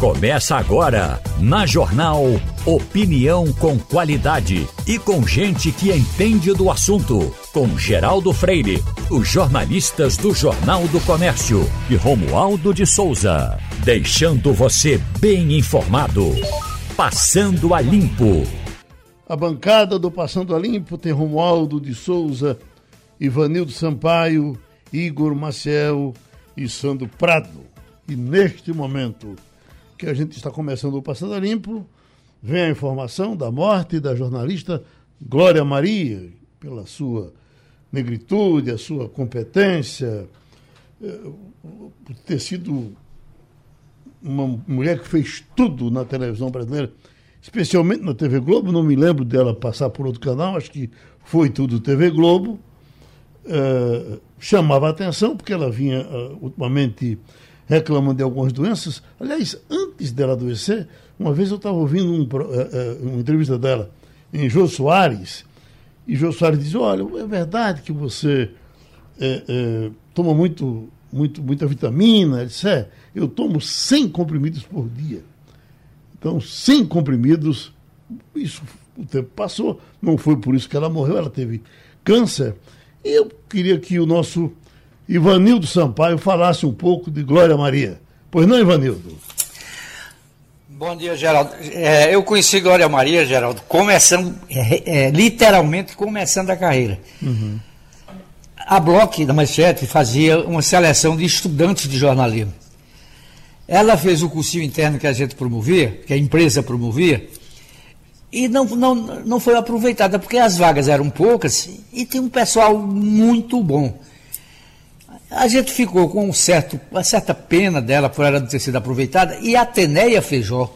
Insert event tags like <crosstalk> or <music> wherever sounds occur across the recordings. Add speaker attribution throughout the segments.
Speaker 1: Começa agora, na Jornal Opinião com qualidade e com gente que entende do assunto. Com Geraldo Freire, os jornalistas do Jornal do Comércio e Romualdo de Souza. Deixando você bem informado. Passando a Limpo.
Speaker 2: A bancada do Passando a Limpo tem Romualdo de Souza, Ivanildo Sampaio, Igor Maciel e Sandro Prado. E neste momento que a gente está começando o Passando Limpo, vem a informação da morte da jornalista Glória Maria, pela sua negritude, a sua competência, eh, por ter sido uma mulher que fez tudo na televisão brasileira, especialmente na TV Globo. Não me lembro dela passar por outro canal, acho que foi tudo TV Globo. Uh, chamava atenção porque ela vinha uh, ultimamente reclamando de algumas doenças. Aliás, antes dela adoecer, uma vez eu estava ouvindo um, uh, uma entrevista dela em Jô Soares, e Jô Soares diz, olha, é verdade que você toma muito, muito, muita vitamina, disse, é, eu tomo 100 comprimidos por dia. Então, 100 comprimidos, isso o tempo passou, não foi por isso que ela morreu, ela teve câncer. E eu queria que o nosso Ivanildo Sampaio falasse um pouco de Glória Maria. Pois não, Ivanildo?
Speaker 3: Bom dia, Geraldo. É, eu conheci Glória Maria, Geraldo, começando, é, é, literalmente começando a carreira. Uhum. A Bloch da Manchete fazia uma seleção de estudantes de jornalismo. Ela fez o cursinho interno que a gente promovia, que a empresa promovia, e não, não, não foi aproveitada, porque as vagas eram poucas e tem um pessoal muito bom. A gente ficou com um certo, uma certa pena dela por ela não ter sido aproveitada. E a Teneia Feijó,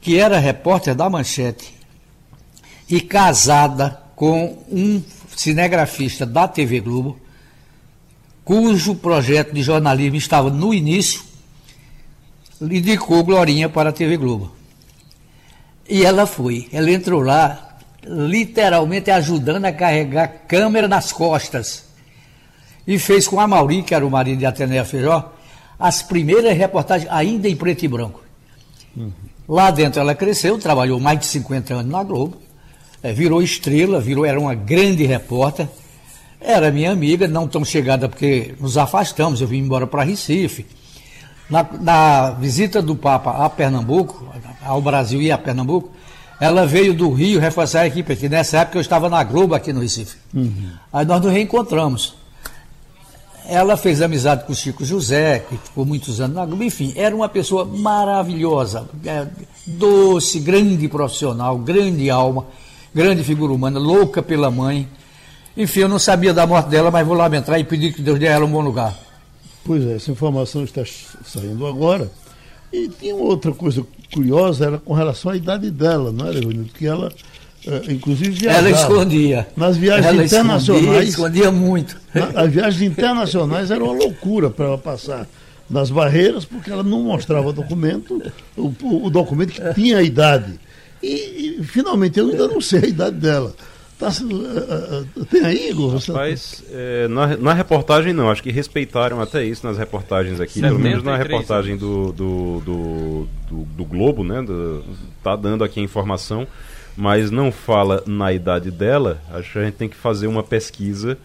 Speaker 3: que era repórter da Manchete e casada com um cinegrafista da TV Globo, cujo projeto de jornalismo estava no início, indicou Glorinha para a TV Globo. E ela foi. Ela entrou lá, literalmente ajudando a carregar câmera nas costas e fez com a Mauri, que era o marido de Atenea Feijó, as primeiras reportagens ainda em preto e branco. Uhum. Lá dentro ela cresceu, trabalhou mais de 50 anos na Globo, é, virou estrela, virou, era uma grande repórter, era minha amiga, não tão chegada porque nos afastamos, eu vim embora para Recife. Na, na, visita do Papa a Pernambuco, ao Brasil e a Pernambuco, ela veio do Rio reforçar a equipe aqui. Nessa época eu estava na Globo aqui no Recife. Uhum. Aí nós nos reencontramos. Ela fez amizade com o Chico José, que ficou muitos anos na Globo. Enfim, era uma pessoa maravilhosa, é, doce, grande profissional, grande alma, grande figura humana, louca pela mãe. Enfim, eu não sabia da morte dela, mas vou lamentar e pedir que Deus dê a ela um bom lugar.
Speaker 2: Pois é, essa informação está saindo agora. E tinha outra coisa curiosa, era com relação à idade dela, não era, Leonildo? Que ela é, inclusive viajava.
Speaker 3: Ela escondia.
Speaker 2: Nas viagens ela internacionais.
Speaker 3: Escondia, escondia muito.
Speaker 2: Na, as viagens internacionais era uma loucura para ela passar nas barreiras, porque ela não mostrava documento, o, o documento que tinha a idade. E, e, finalmente eu ainda não sei a idade dela. Tá, uh, uh, tem aí, Igor?
Speaker 4: Rapaz, é, na, na, reportagem não, acho que respeitaram até isso nas reportagens aqui, pelo menos na reportagem do, do, do, do, do Globo, né? Do, tá dando aqui a informação mas não fala na idade dela, acho que a gente tem que fazer uma pesquisa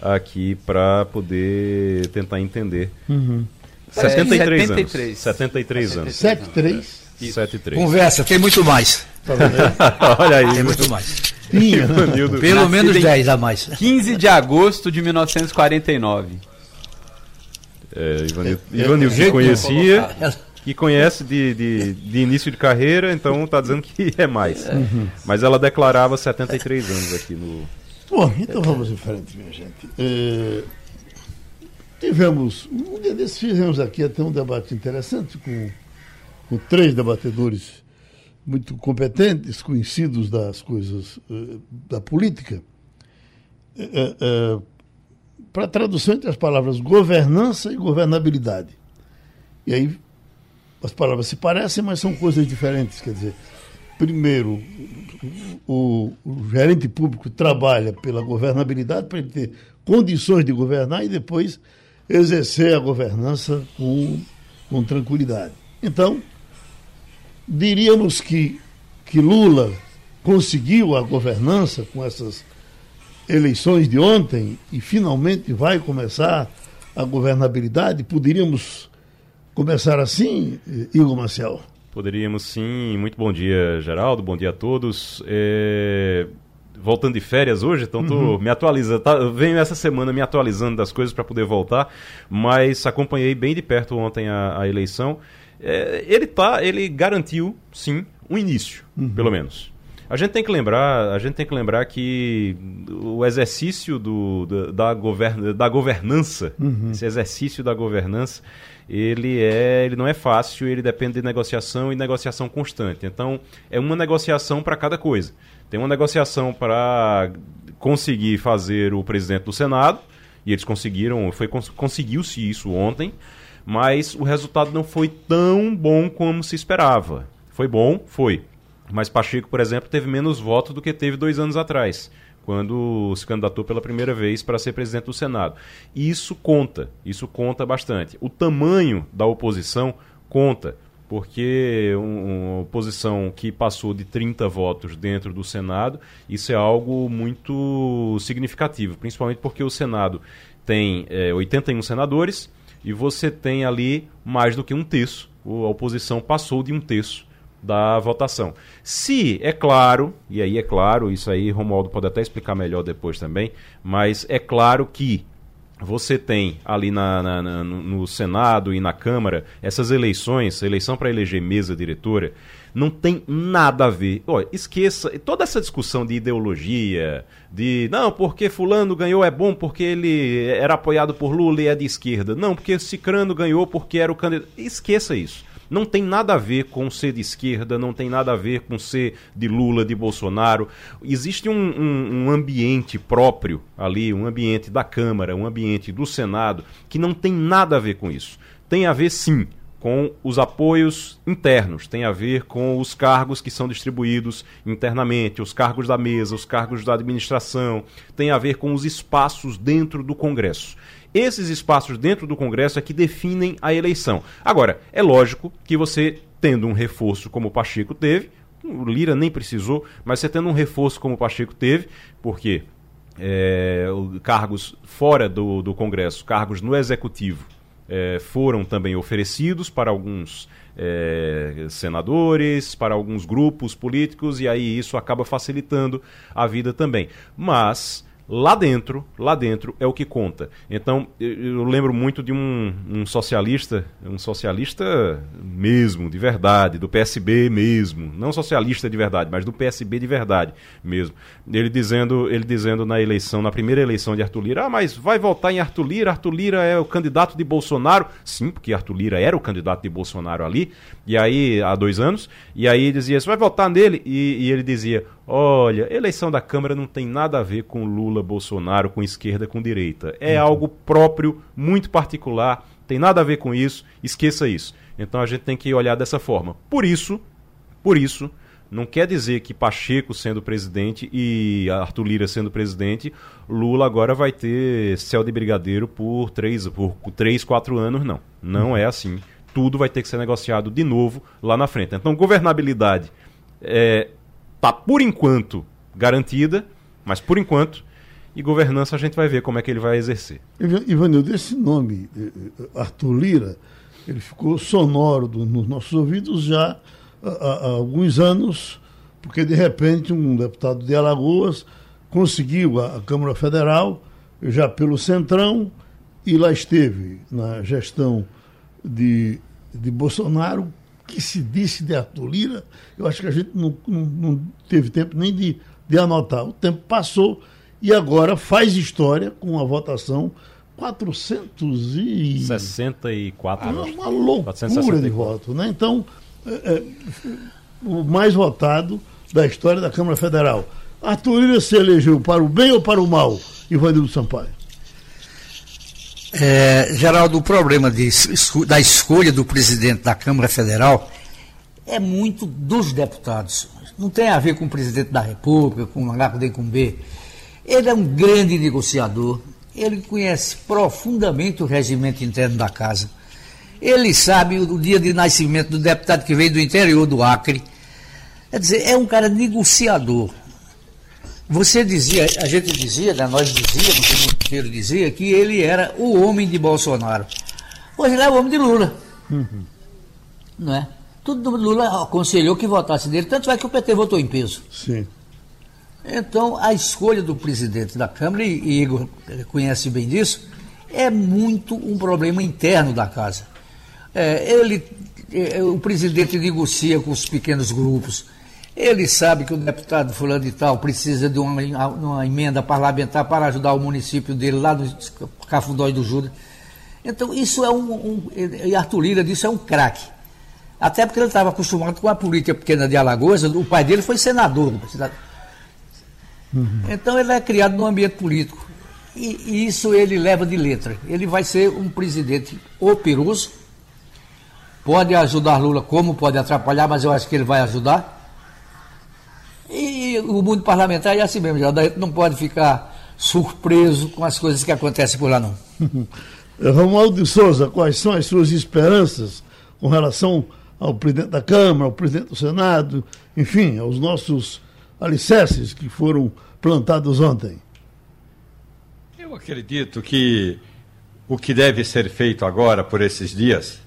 Speaker 4: aqui para poder tentar entender. Uhum. 73, 73 anos. 73 anos.
Speaker 2: 73?
Speaker 3: 73. Conversa, tem muito mais. <laughs>
Speaker 4: Olha aí.
Speaker 3: Tem muito mais.
Speaker 4: Tinha.
Speaker 3: Pelo menos 10 a mais.
Speaker 5: 15 de agosto de 1949.
Speaker 4: É, Ivanildo, Ivanildo conhecia que conhece de, de, de, início de carreira, então está dizendo que é mais. Uhum. Mas ela declarava 73 anos aqui no.
Speaker 2: Bom, então vamos em frente, minha gente. É, tivemos, um dia desses fizemos aqui até um debate interessante com, com três debatedores muito competentes, conhecidos das coisas uh, da política. Uh, uh, Para tradução entre as palavras governança e governabilidade. E aí as palavras se parecem, mas são coisas diferentes. Quer dizer, primeiro, o, o gerente público trabalha pela governabilidade para ele ter condições de governar e depois exercer a governança com, com tranquilidade. Então, diríamos que, que Lula conseguiu a governança com essas eleições de ontem e finalmente vai começar a governabilidade? Poderíamos começar assim, Igor Marcel?
Speaker 4: Poderíamos sim. Muito bom dia, Geraldo. Bom dia a todos. É... Voltando de férias hoje, então estou uhum. me atualizando. Tá, venho essa semana me atualizando das coisas para poder voltar, mas acompanhei bem de perto ontem a, a eleição. É, ele tá, ele garantiu, sim, um início, uhum. pelo menos. A gente tem que lembrar, a gente tem que lembrar que o exercício do, da, da, govern, da governança, uhum. esse exercício da governança, ele é, ele não é fácil, ele depende de negociação e negociação constante. Então, é uma negociação para cada coisa. Tem uma negociação para conseguir fazer o presidente do Senado, e eles conseguiram, foi conseguiu-se isso ontem, mas o resultado não foi tão bom como se esperava. Foi bom, foi. Mas Pacheco, por exemplo, teve menos votos do que teve dois anos atrás, quando se candidatou pela primeira vez para ser presidente do Senado. E isso conta, isso conta bastante. O tamanho da oposição conta, porque uma oposição que passou de 30 votos dentro do Senado, isso é algo muito significativo, principalmente porque o Senado tem é, 81 senadores e você tem ali mais do que um terço. A oposição passou de um terço da votação. Se, é claro, e aí é claro, isso aí Romualdo pode até explicar melhor depois também, mas é claro que você tem ali na, na, na, no Senado e na Câmara essas eleições, eleição para eleger mesa diretora, não tem nada a ver. Olha, esqueça toda essa discussão de ideologia, de não, porque fulano ganhou é bom porque ele era apoiado por Lula e é de esquerda. Não, porque Cicrano ganhou porque era o candidato. Esqueça isso não tem nada a ver com ser de esquerda, não tem nada a ver com ser de Lula, de Bolsonaro. Existe um, um, um ambiente próprio ali, um ambiente da Câmara, um ambiente do Senado, que não tem nada a ver com isso. Tem a ver, sim, com os apoios internos, tem a ver com os cargos que são distribuídos internamente, os cargos da mesa, os cargos da administração, tem a ver com os espaços dentro do Congresso. Esses espaços dentro do Congresso é que definem a eleição. Agora, é lógico que você, tendo um reforço como o Pacheco teve, o Lira nem precisou, mas você tendo um reforço como o Pacheco teve, porque é, cargos fora do, do Congresso, cargos no Executivo, é, foram também oferecidos para alguns é, senadores, para alguns grupos políticos, e aí isso acaba facilitando a vida também. Mas lá dentro, lá dentro é o que conta. Então, eu, eu lembro muito de um, um, socialista, um socialista mesmo, de verdade, do PSB mesmo, não socialista de verdade, mas do PSB de verdade mesmo. Ele dizendo, ele dizendo na eleição, na primeira eleição de Arthur Lira, ah, mas vai votar em Arthur Lira, Arthur Lira é o candidato de Bolsonaro. Sim, porque Arthur Lira era o candidato de Bolsonaro ali, e aí, há dois anos, e aí dizia, você vai votar nele? e, e ele dizia, Olha, eleição da Câmara não tem nada a ver com Lula, Bolsonaro, com esquerda, com direita. É uhum. algo próprio, muito particular, tem nada a ver com isso, esqueça isso. Então a gente tem que olhar dessa forma. Por isso, por isso, não quer dizer que Pacheco sendo presidente e Arthur Lira sendo presidente, Lula agora vai ter céu de brigadeiro por três, por três quatro anos, não. Não é assim. Tudo vai ter que ser negociado de novo lá na frente. Então, governabilidade é, está por enquanto garantida, mas por enquanto, e governança a gente vai ver como é que ele vai exercer.
Speaker 2: Ivanildo, esse nome, eh, eh, Arthur Lira, ele ficou sonoro nos nossos ouvidos já há, há, alguns anos, porque de repente um deputado de Alagoas conseguiu a, a Câmara Federal, já pelo Centrão, e lá esteve na gestão de, de Bolsonaro que se disse de Arthur Lira, eu acho que a gente não, não, não teve tempo nem de, de anotar. O tempo passou e agora faz história com a votação 464.
Speaker 4: Uma,
Speaker 2: uma loucura 464. de voto. Né? Então, é, é, o mais votado da história da Câmara Federal. Arthur Lira se elegeu para o bem ou para o mal, Ivanildo Sampaio?
Speaker 3: É, Geraldo, o problema de, da escolha do presidente da Câmara Federal é muito dos deputados. Não tem a ver com o presidente da República, com o H com B. Ele é um grande negociador, ele conhece profundamente o regimento interno da casa. Ele sabe o dia de nascimento do deputado que veio do interior do Acre. Quer dizer, é um cara negociador. Você dizia, a gente dizia, né, nós dizíamos, o mundo inteiro dizia, que ele era o homem de Bolsonaro. Hoje ele é o homem de Lula. Uhum. Não é? Tudo Lula aconselhou que votasse nele, tanto é que o PT votou em peso.
Speaker 2: Sim.
Speaker 3: Então, a escolha do presidente da Câmara, e Igor conhece bem disso, é muito um problema interno da casa. É, ele, é, o presidente negocia com os pequenos grupos. Ele sabe que o deputado fulano de tal precisa de uma, uma emenda parlamentar para ajudar o município dele lá no Cafundói do Judas. Então, isso é um, um. E Arthur Lira disse é um craque. Até porque ele estava acostumado com a política pequena de Alagoas, o pai dele foi senador. Uhum. Então ele é criado num ambiente político. E, e, isso ele leva de letra. Ele vai ser um presidente operoso, pode ajudar Lula como pode atrapalhar, mas eu acho que ele vai ajudar. E o mundo parlamentar é assim mesmo, já não pode ficar surpreso com as coisas que acontecem por lá não. <laughs>
Speaker 2: Romualdo de Souza, quais são as suas esperanças com relação ao presidente da Câmara, ao presidente do Senado, enfim, aos nossos alicerces que foram plantados ontem?
Speaker 6: Eu acredito que o que deve ser feito agora, por esses dias,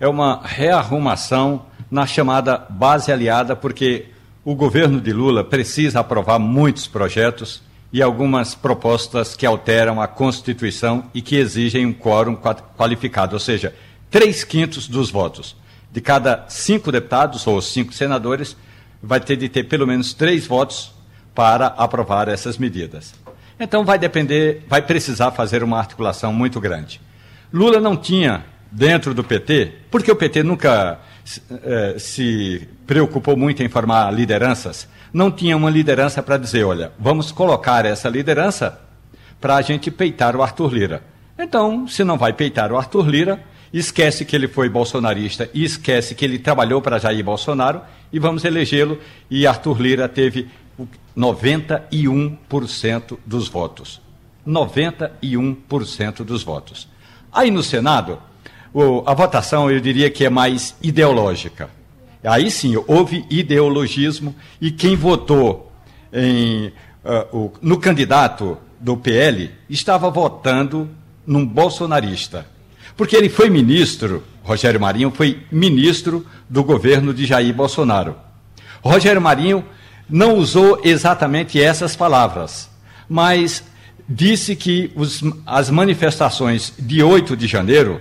Speaker 6: é uma rearrumação na chamada base aliada, porque o governo de Lula precisa aprovar muitos projetos e algumas propostas que alteram a Constituição e que exigem um quórum qualificado, ou seja, três quintos dos votos. De cada cinco deputados ou cinco senadores, vai ter de ter pelo menos três votos para aprovar essas medidas. Então vai depender, vai precisar fazer uma articulação muito grande. Lula não tinha dentro do PT, porque o PT nunca se preocupou muito em formar lideranças, não tinha uma liderança para dizer, olha, vamos colocar essa liderança para a gente peitar o Arthur Lira. Então, se não vai peitar o Arthur Lira, esquece que ele foi bolsonarista e esquece que ele trabalhou para Jair Bolsonaro e vamos elegê-lo. E Arthur Lira teve 91% dos votos. 91% dos votos. Aí no Senado, a votação eu diria que é mais ideológica. Aí sim, houve ideologismo e quem votou em, uh, o, no candidato do PL estava votando num bolsonarista. Porque ele foi ministro, Rogério Marinho foi ministro do governo de Jair Bolsonaro. Rogério Marinho não usou exatamente essas palavras, mas disse que os, as manifestações de 8 de janeiro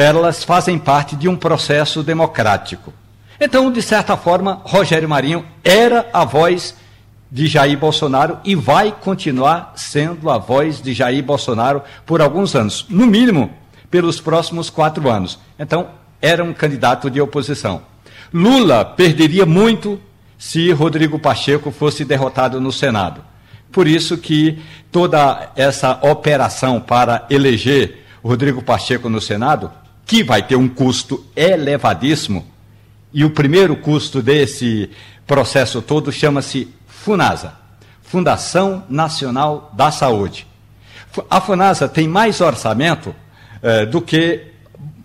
Speaker 6: elas fazem parte de um processo democrático. Então, de certa forma, Rogério Marinho era a voz de Jair Bolsonaro e vai continuar sendo a voz de Jair Bolsonaro por alguns anos, no mínimo pelos próximos quatro anos. Então, era um candidato de oposição. Lula perderia muito se Rodrigo Pacheco fosse derrotado no Senado. Por isso que toda essa operação para eleger Rodrigo Pacheco no Senado, que vai ter um custo elevadíssimo, e o primeiro custo desse processo todo chama-se FUNASA, Fundação Nacional da Saúde. A FUNASA tem mais orçamento eh, do que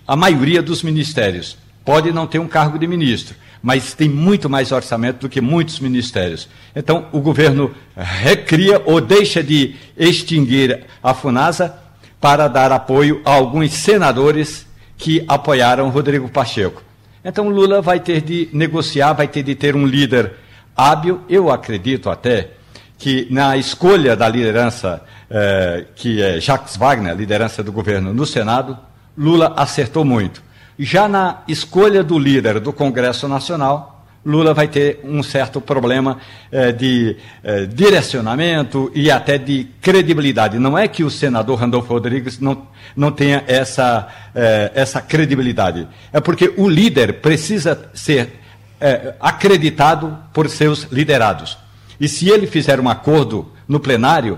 Speaker 6: a maioria dos ministérios. Pode não ter um cargo de ministro, mas tem muito mais orçamento do que muitos ministérios. Então, o governo recria ou deixa de extinguir a FUNASA para dar apoio a alguns senadores que apoiaram Rodrigo Pacheco. Então, Lula vai ter de negociar, vai ter de ter um líder hábil. Eu acredito até que na escolha da liderança, eh, que é Jacques Wagner, liderança do governo no Senado, Lula acertou muito. Já na escolha do líder do Congresso Nacional, Lula vai ter um certo problema eh, de eh, direcionamento e até de credibilidade. Não é que o senador Randolfo Rodrigues não, não tenha essa, eh, essa credibilidade. É porque o líder precisa ser eh, acreditado por seus liderados. E se ele fizer um acordo no plenário,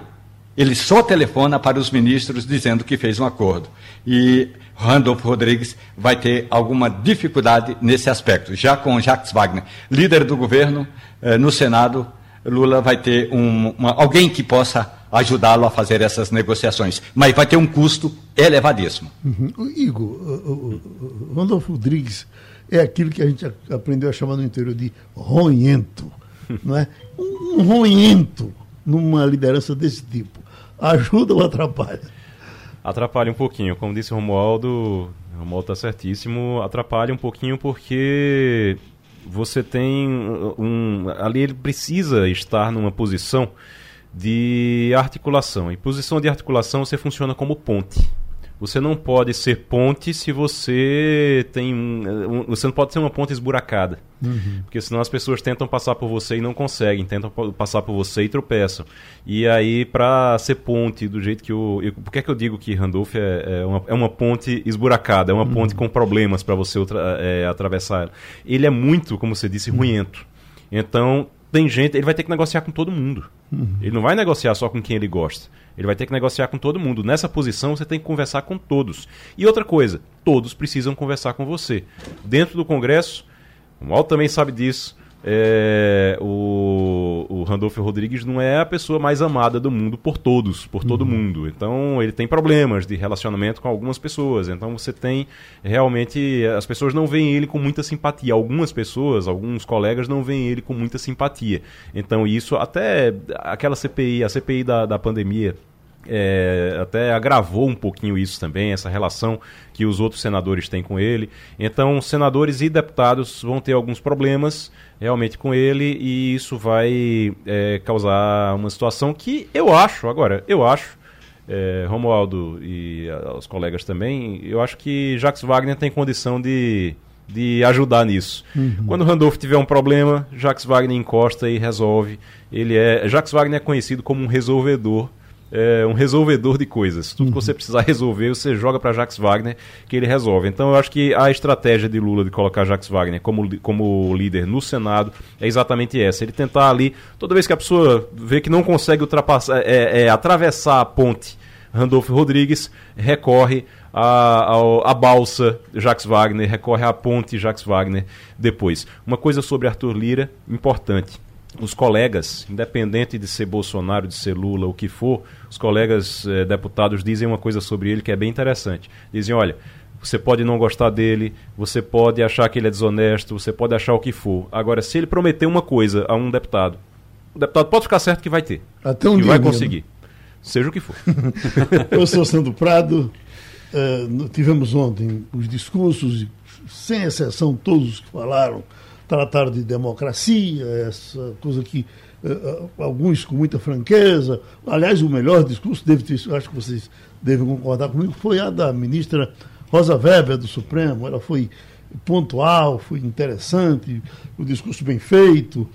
Speaker 6: ele só telefona para os ministros dizendo que fez um acordo. E Randolph Rodrigues vai ter alguma dificuldade nesse aspecto. Já com Jacques Wagner, líder do governo, eh, no Senado, Lula vai ter um, uma, alguém que possa ajudá-lo a fazer essas negociações. Mas vai ter um custo elevadíssimo.
Speaker 2: Uhum. Igor, o, o, Randolfo Rodrigues é aquilo que a gente aprendeu a chamar no interior de ronhento. Não é? Um ronhento numa liderança desse tipo. Ajuda ou atrapalha?
Speaker 4: Atrapalha um pouquinho. Como disse o Romualdo, o Romualdo está certíssimo. Atrapalha um pouquinho porque você tem um. Ali ele precisa estar numa posição de articulação. Em posição de articulação, você funciona como ponte. Você não pode ser ponte se você tem um, você não pode ser uma ponte esburacada, uhum. porque senão as pessoas tentam passar por você e não conseguem, tentam passar por você e tropeçam. E aí para ser ponte do jeito que o, eu, por que é que eu digo que Randolph é, é, uma, é uma ponte esburacada, é uma uhum. ponte com problemas para você é, atravessar. Ele é muito, como você disse, uhum. ruento. Então tem gente, ele vai ter que negociar com todo mundo. Uhum. Ele não vai negociar só com quem ele gosta. Ele vai ter que negociar com todo mundo. Nessa posição, você tem que conversar com todos. E outra coisa, todos precisam conversar com você. Dentro do Congresso, o Mal também sabe disso. É, o, o Randolfo Rodrigues não é a pessoa mais amada do mundo por todos, por todo uhum. mundo. Então ele tem problemas de relacionamento com algumas pessoas. Então você tem realmente as pessoas não veem ele com muita simpatia. Algumas pessoas, alguns colegas não veem ele com muita simpatia. Então isso até aquela CPI, a CPI da, da pandemia é, até agravou um pouquinho isso também, essa relação que os outros senadores têm com ele. Então, senadores e deputados vão ter alguns problemas realmente com ele e isso vai é, causar uma situação que eu acho, agora, eu acho, é, Romualdo e os colegas também, eu acho que Jacques Wagner tem condição de, de ajudar nisso. Uhum. Quando o Randolph tiver um problema, Jacques Wagner encosta e resolve. Ele é, Jacques Wagner é conhecido como um resolvedor é, um resolvedor de coisas. Tudo que você uhum. precisar resolver, você joga para Jacques Wagner, que ele resolve. Então eu acho que a estratégia de Lula de colocar Jacques Wagner como, como líder no Senado é exatamente essa. Ele tentar ali, toda vez que a pessoa vê que não consegue ultrapassar, é, é atravessar a ponte Randolfo Rodrigues, recorre a, a, a, balsa Jacques Wagner, recorre à ponte Jacques Wagner depois. Uma coisa sobre Arthur Lira, importante os colegas, independente de ser Bolsonaro, de ser Lula, o que for, os colegas eh, deputados dizem uma coisa sobre ele que é bem interessante. Dizem, olha, você pode não gostar dele, você pode achar que ele é desonesto, você pode achar o que for. Agora, se ele prometer uma coisa a um deputado, o deputado pode ficar certo que vai ter.
Speaker 2: Até um
Speaker 4: que
Speaker 2: dia
Speaker 4: vai conseguir. Seja o que for. <laughs>
Speaker 2: Professor Sandro Prado, uh, tivemos ontem os discursos, sem exceção, todos que falaram trataram de democracia, essa coisa que uh, alguns com muita franqueza. Aliás, o melhor discurso, deve ter, acho que vocês devem concordar comigo, foi a da ministra Rosa Weber do Supremo. Ela foi pontual, foi interessante, o discurso bem feito.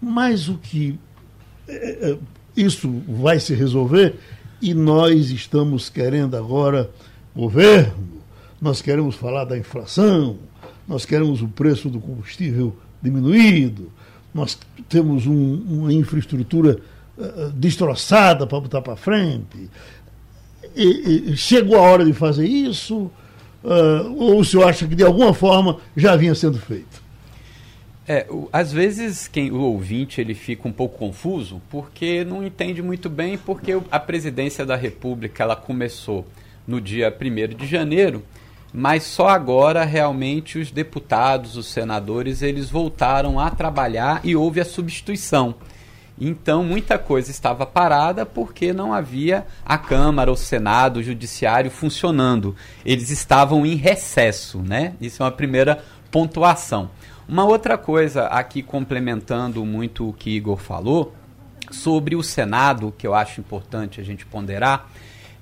Speaker 2: Mas o que é, isso vai se resolver e nós estamos querendo agora governo, nós queremos falar da inflação, nós queremos o preço do combustível diminuído, nós temos um, uma infraestrutura uh, destroçada para botar para frente. E, e, chegou a hora de fazer isso? Uh, ou o senhor acha que de alguma forma já vinha sendo feito?
Speaker 5: É, o, às vezes quem, o ouvinte ele fica um pouco confuso porque não entende muito bem porque a presidência da República ela começou no dia 1 de janeiro mas só agora realmente os deputados, os senadores, eles voltaram a trabalhar e houve a substituição. Então muita coisa estava parada porque não havia a Câmara, o Senado, o Judiciário funcionando. Eles estavam em recesso, né? Isso é uma primeira pontuação. Uma outra coisa aqui complementando muito o que Igor falou sobre o Senado, que eu acho importante a gente ponderar,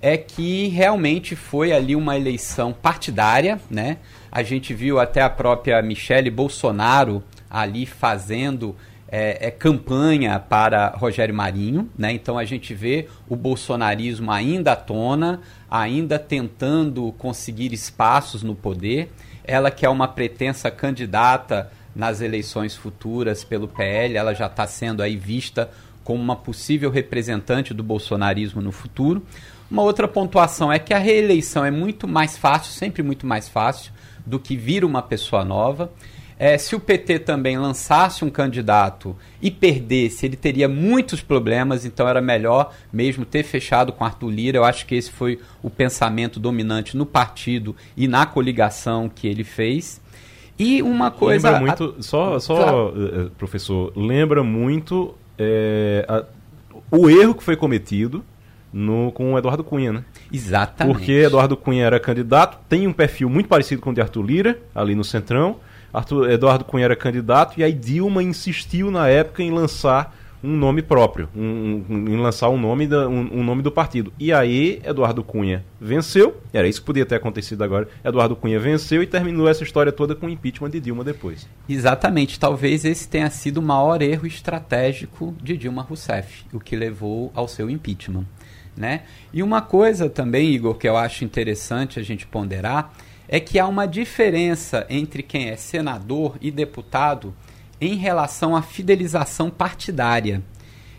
Speaker 5: é que realmente foi ali uma eleição partidária, né? A gente viu até a própria Michele Bolsonaro ali fazendo é, é, campanha para Rogério Marinho, né? Então a gente vê o bolsonarismo ainda à tona, ainda tentando conseguir espaços no poder. Ela que é uma pretensa candidata nas eleições futuras pelo PL, ela já está sendo aí vista como uma possível representante do bolsonarismo no futuro. Uma outra pontuação é que a reeleição é muito mais fácil, sempre muito mais fácil, do que vir uma pessoa nova. é, se o PT também lançasse um candidato e perdesse, ele teria muitos problemas, então era melhor mesmo ter fechado com Arthur Lira. Eu acho que esse foi o pensamento dominante no partido e na coligação que ele fez. E uma coisa.
Speaker 4: Lembra muito, só, só claro. professor, lembra muito é, a, o erro que foi cometido no, com o Eduardo Cunha, né?
Speaker 5: Exatamente.
Speaker 4: Porque Eduardo Cunha era candidato, tem um perfil muito parecido com o de Arthur Lira, ali no Centrão. Arthur, Eduardo Cunha era candidato, e aí Dilma insistiu na época em lançar um nome próprio, um, um, em lançar um nome, da, um, um, nome do partido. E aí Eduardo Cunha venceu, era isso que podia ter acontecido agora. Eduardo Cunha venceu e terminou essa história toda com o impeachment de Dilma depois.
Speaker 5: Exatamente, talvez esse tenha sido o maior erro estratégico de Dilma Rousseff, o que levou ao seu impeachment. Né? E uma coisa também, Igor, que eu acho interessante a gente ponderar, é que há uma diferença entre quem é senador e deputado em relação à fidelização partidária.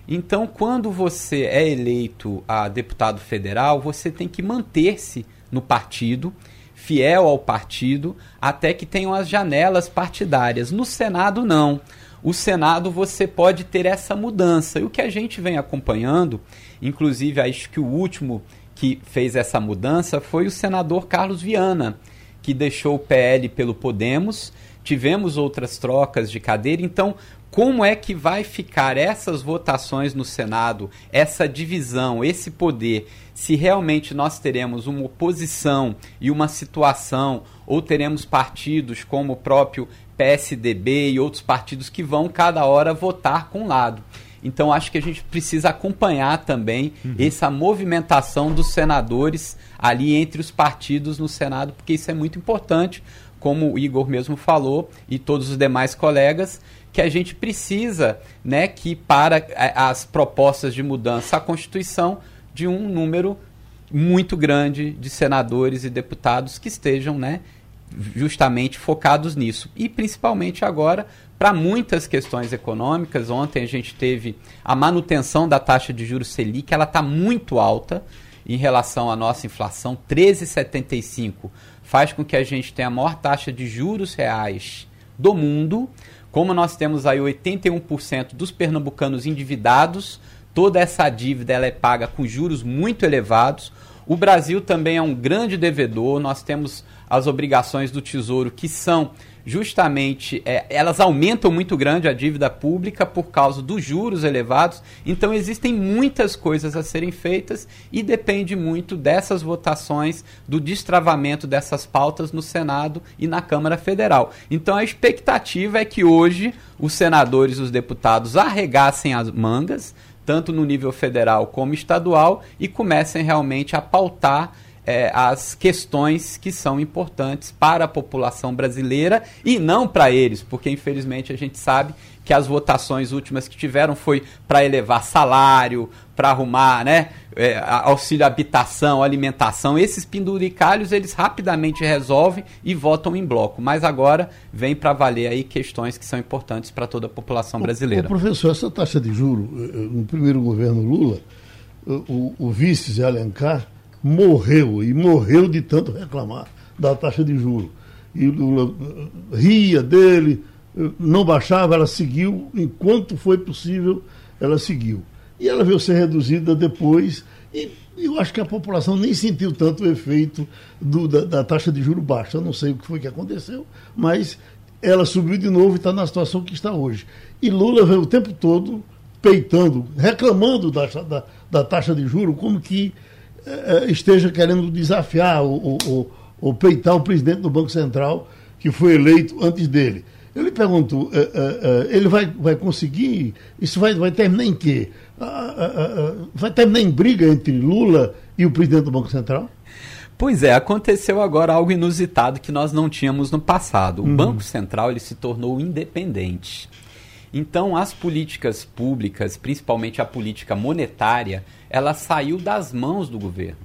Speaker 5: Então, quando você é eleito a deputado federal, você tem que manter-se no partido, fiel ao partido, até que tenham as janelas partidárias. No Senado, não. O Senado você pode ter essa mudança. E o que a gente vem acompanhando, inclusive acho que o último que fez essa mudança foi o senador Carlos Viana, que deixou o PL pelo Podemos. Tivemos outras trocas de cadeira, então como é que vai ficar essas votações no Senado, essa divisão, esse poder, se realmente nós teremos uma oposição e uma situação, ou teremos partidos como o próprio PSDB e outros partidos que vão cada hora votar com um lado. Então acho que a gente precisa acompanhar também uhum. essa movimentação dos senadores ali entre os partidos no Senado, porque isso é muito importante como o Igor mesmo falou e todos os demais colegas, que a gente precisa, né, que para as propostas de mudança à Constituição de um número muito grande de senadores e deputados que estejam, né, justamente focados nisso. E principalmente agora para muitas questões econômicas. Ontem a gente teve a manutenção da taxa de juros Selic, ela está muito alta em relação à nossa inflação, 13,75 faz com que a gente tenha a maior taxa de juros reais do mundo. Como nós temos aí 81% dos pernambucanos endividados, toda essa dívida ela é paga com juros muito elevados. O Brasil também é um grande devedor, nós temos as obrigações do Tesouro que são justamente é, elas aumentam muito grande a dívida pública por causa dos juros elevados. Então existem muitas coisas a serem feitas e depende muito dessas votações, do destravamento dessas pautas no Senado e na Câmara Federal. Então a expectativa é que hoje os senadores e os deputados arregassem as mangas, tanto no nível federal como estadual, e comecem realmente a pautar é, as questões que são importantes para a população brasileira e não para eles, porque infelizmente a gente sabe que as votações últimas que tiveram foi para elevar salário, para arrumar né, é, auxílio habitação, alimentação. Esses penduricalhos eles rapidamente resolvem e votam em bloco. Mas agora vem para valer aí questões que são importantes para toda a população brasileira.
Speaker 2: O, o professor, essa taxa de juro, eh, eh, no primeiro governo Lula, o, o vice Zé Alencar morreu, e morreu de tanto reclamar da taxa de juros. E Lula eh, ria dele, eh, não baixava, ela seguiu, enquanto foi possível, ela seguiu. E ela veio ser reduzida depois, e eu acho que a população nem sentiu tanto o efeito do, da, da, taxa de juro baixa. Eu não sei o que foi que aconteceu, mas ela subiu de novo e está na situação que está hoje. E Lula veio o tempo todo peitando, reclamando da, da, da taxa de juro, como que esteja querendo desafiar ou, ou, ou, peitar o presidente do Banco Central, que foi eleito antes dele. Eu lhe pergunto, eh, ele vai, vai conseguir? Isso vai, vai terminar em quê? Ah, ah, ah, vai terminar em briga entre Lula e o presidente do Banco Central?
Speaker 5: Pois é, aconteceu agora algo inusitado que nós não tínhamos no passado. O uhum. Banco Central ele se tornou independente. Então, as políticas públicas, principalmente a política monetária, ela saiu das mãos do governo.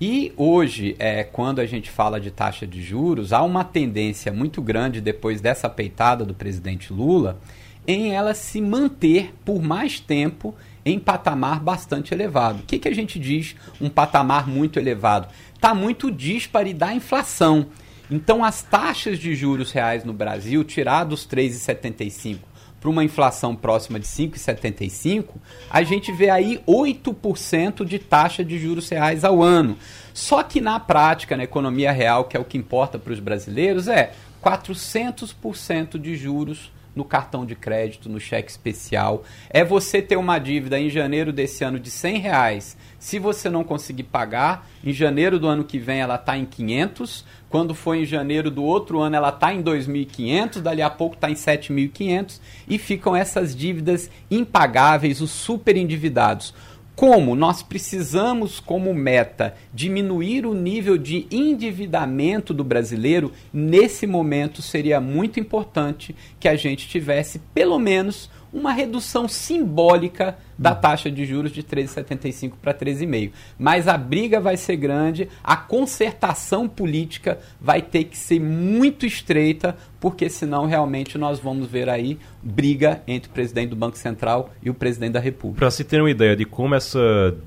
Speaker 5: E hoje, é, quando a gente fala de taxa de juros, há uma tendência muito grande, depois dessa peitada do presidente Lula, em ela se manter por mais tempo em patamar bastante elevado. O que, que a gente diz um patamar muito elevado? Está muito dispare da inflação. Então, as taxas de juros reais no Brasil, tirados os 3,75 para uma inflação próxima de 5,75, a gente vê aí 8% de taxa de juros reais ao ano. Só que na prática, na economia real, que é o que importa para os brasileiros, é 400% de juros no cartão de crédito, no cheque especial. É você ter uma dívida em janeiro desse ano de 100 reais. Se você não conseguir pagar, em janeiro do ano que vem ela está em 500. Quando for em janeiro do outro ano ela está em 2.500. Dali a pouco está em 7.500. E ficam essas dívidas impagáveis, os super endividados. Como? Nós precisamos, como meta, diminuir o nível de endividamento do brasileiro, nesse momento seria muito importante que a gente tivesse pelo menos uma redução simbólica da taxa de juros de 13,75 para 13,5. Mas a briga vai ser grande, a concertação política vai ter que ser muito estreita, porque senão realmente nós vamos ver aí briga entre o presidente do Banco Central e o presidente da República.
Speaker 4: Para se ter uma ideia de como essa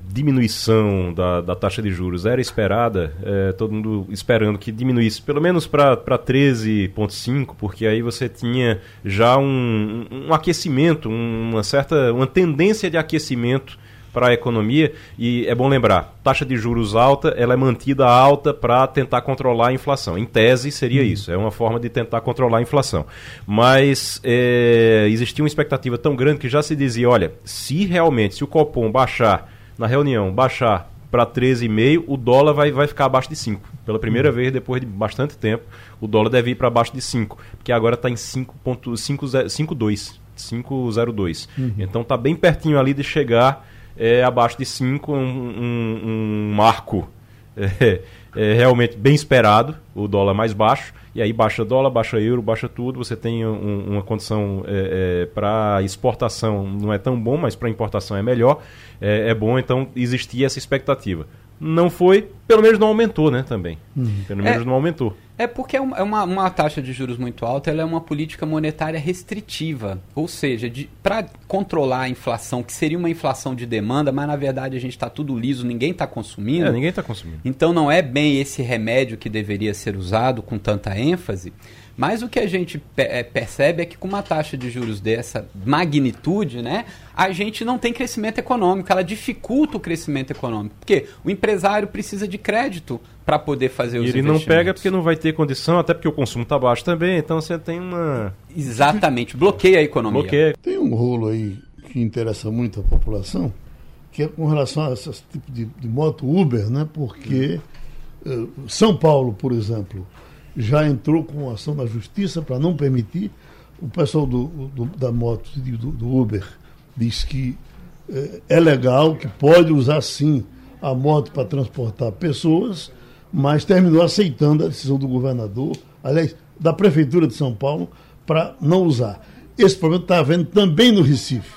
Speaker 4: diminuição da, da taxa de juros era esperada, é, todo mundo esperando que diminuísse pelo menos para 13,5, porque aí você tinha já um, um aquecimento, uma certa uma tendência de aquecimento para a economia e é bom lembrar, taxa de juros alta, ela é mantida alta para tentar controlar a inflação. Em tese seria uhum. isso, é uma forma de tentar controlar a inflação. Mas é, existia uma expectativa tão grande que já se dizia, olha, se realmente, se o Copom baixar na reunião, baixar para 13,5, o dólar vai, vai ficar abaixo de 5. Pela primeira uhum. vez, depois de bastante tempo, o dólar deve ir para baixo de 5, porque agora está em 5,2. 502. Uhum. Então está bem pertinho ali de chegar é, abaixo de 5, um, um, um, marco. <laughs> É, é, realmente bem esperado, o dólar mais baixo, e aí baixa dólar, baixa euro, baixa tudo, você tem um, uma condição é, é para exportação não é tão bom, mas para importação é melhor, é, é bom, então existia essa expectativa não foi, pelo menos não aumentou, né, também. Uhum. Pelo menos é, não aumentou.
Speaker 5: É porque é uma, é uma, taxa de juros muito alta, ela é uma política monetária restritiva. Ou seja, para controlar a inflação, que seria uma inflação de demanda, mas na verdade a gente está tudo liso, ninguém está consumindo.
Speaker 4: É, ninguém está consumindo.
Speaker 5: Então não é bem esse remédio que deveria ser usado com tanta ênfase. Mas o que a gente é, percebe é que com uma taxa de juros dessa magnitude, né, a gente não tem crescimento econômico, ela dificulta o crescimento econômico. Porque o empresário precisa de crédito para poder fazer os
Speaker 4: e ele não pega porque não vai ter condição, até porque o consumo está baixo também, então você tem uma...
Speaker 5: Exatamente, bloqueia a economia. Bloqueia.
Speaker 2: Tem um rolo aí que interessa muito a população, que é com relação a esse tipo de, de moto Uber, né? porque uh, São Paulo, por exemplo já entrou com ação na justiça para não permitir. O pessoal do, do da moto, do, do, Uber, diz que é, é legal, que pode usar sim a moto para transportar pessoas, mas terminou aceitando a decisão do governador, aliás, da Prefeitura de São Paulo, para não usar. Esse problema está havendo também no Recife.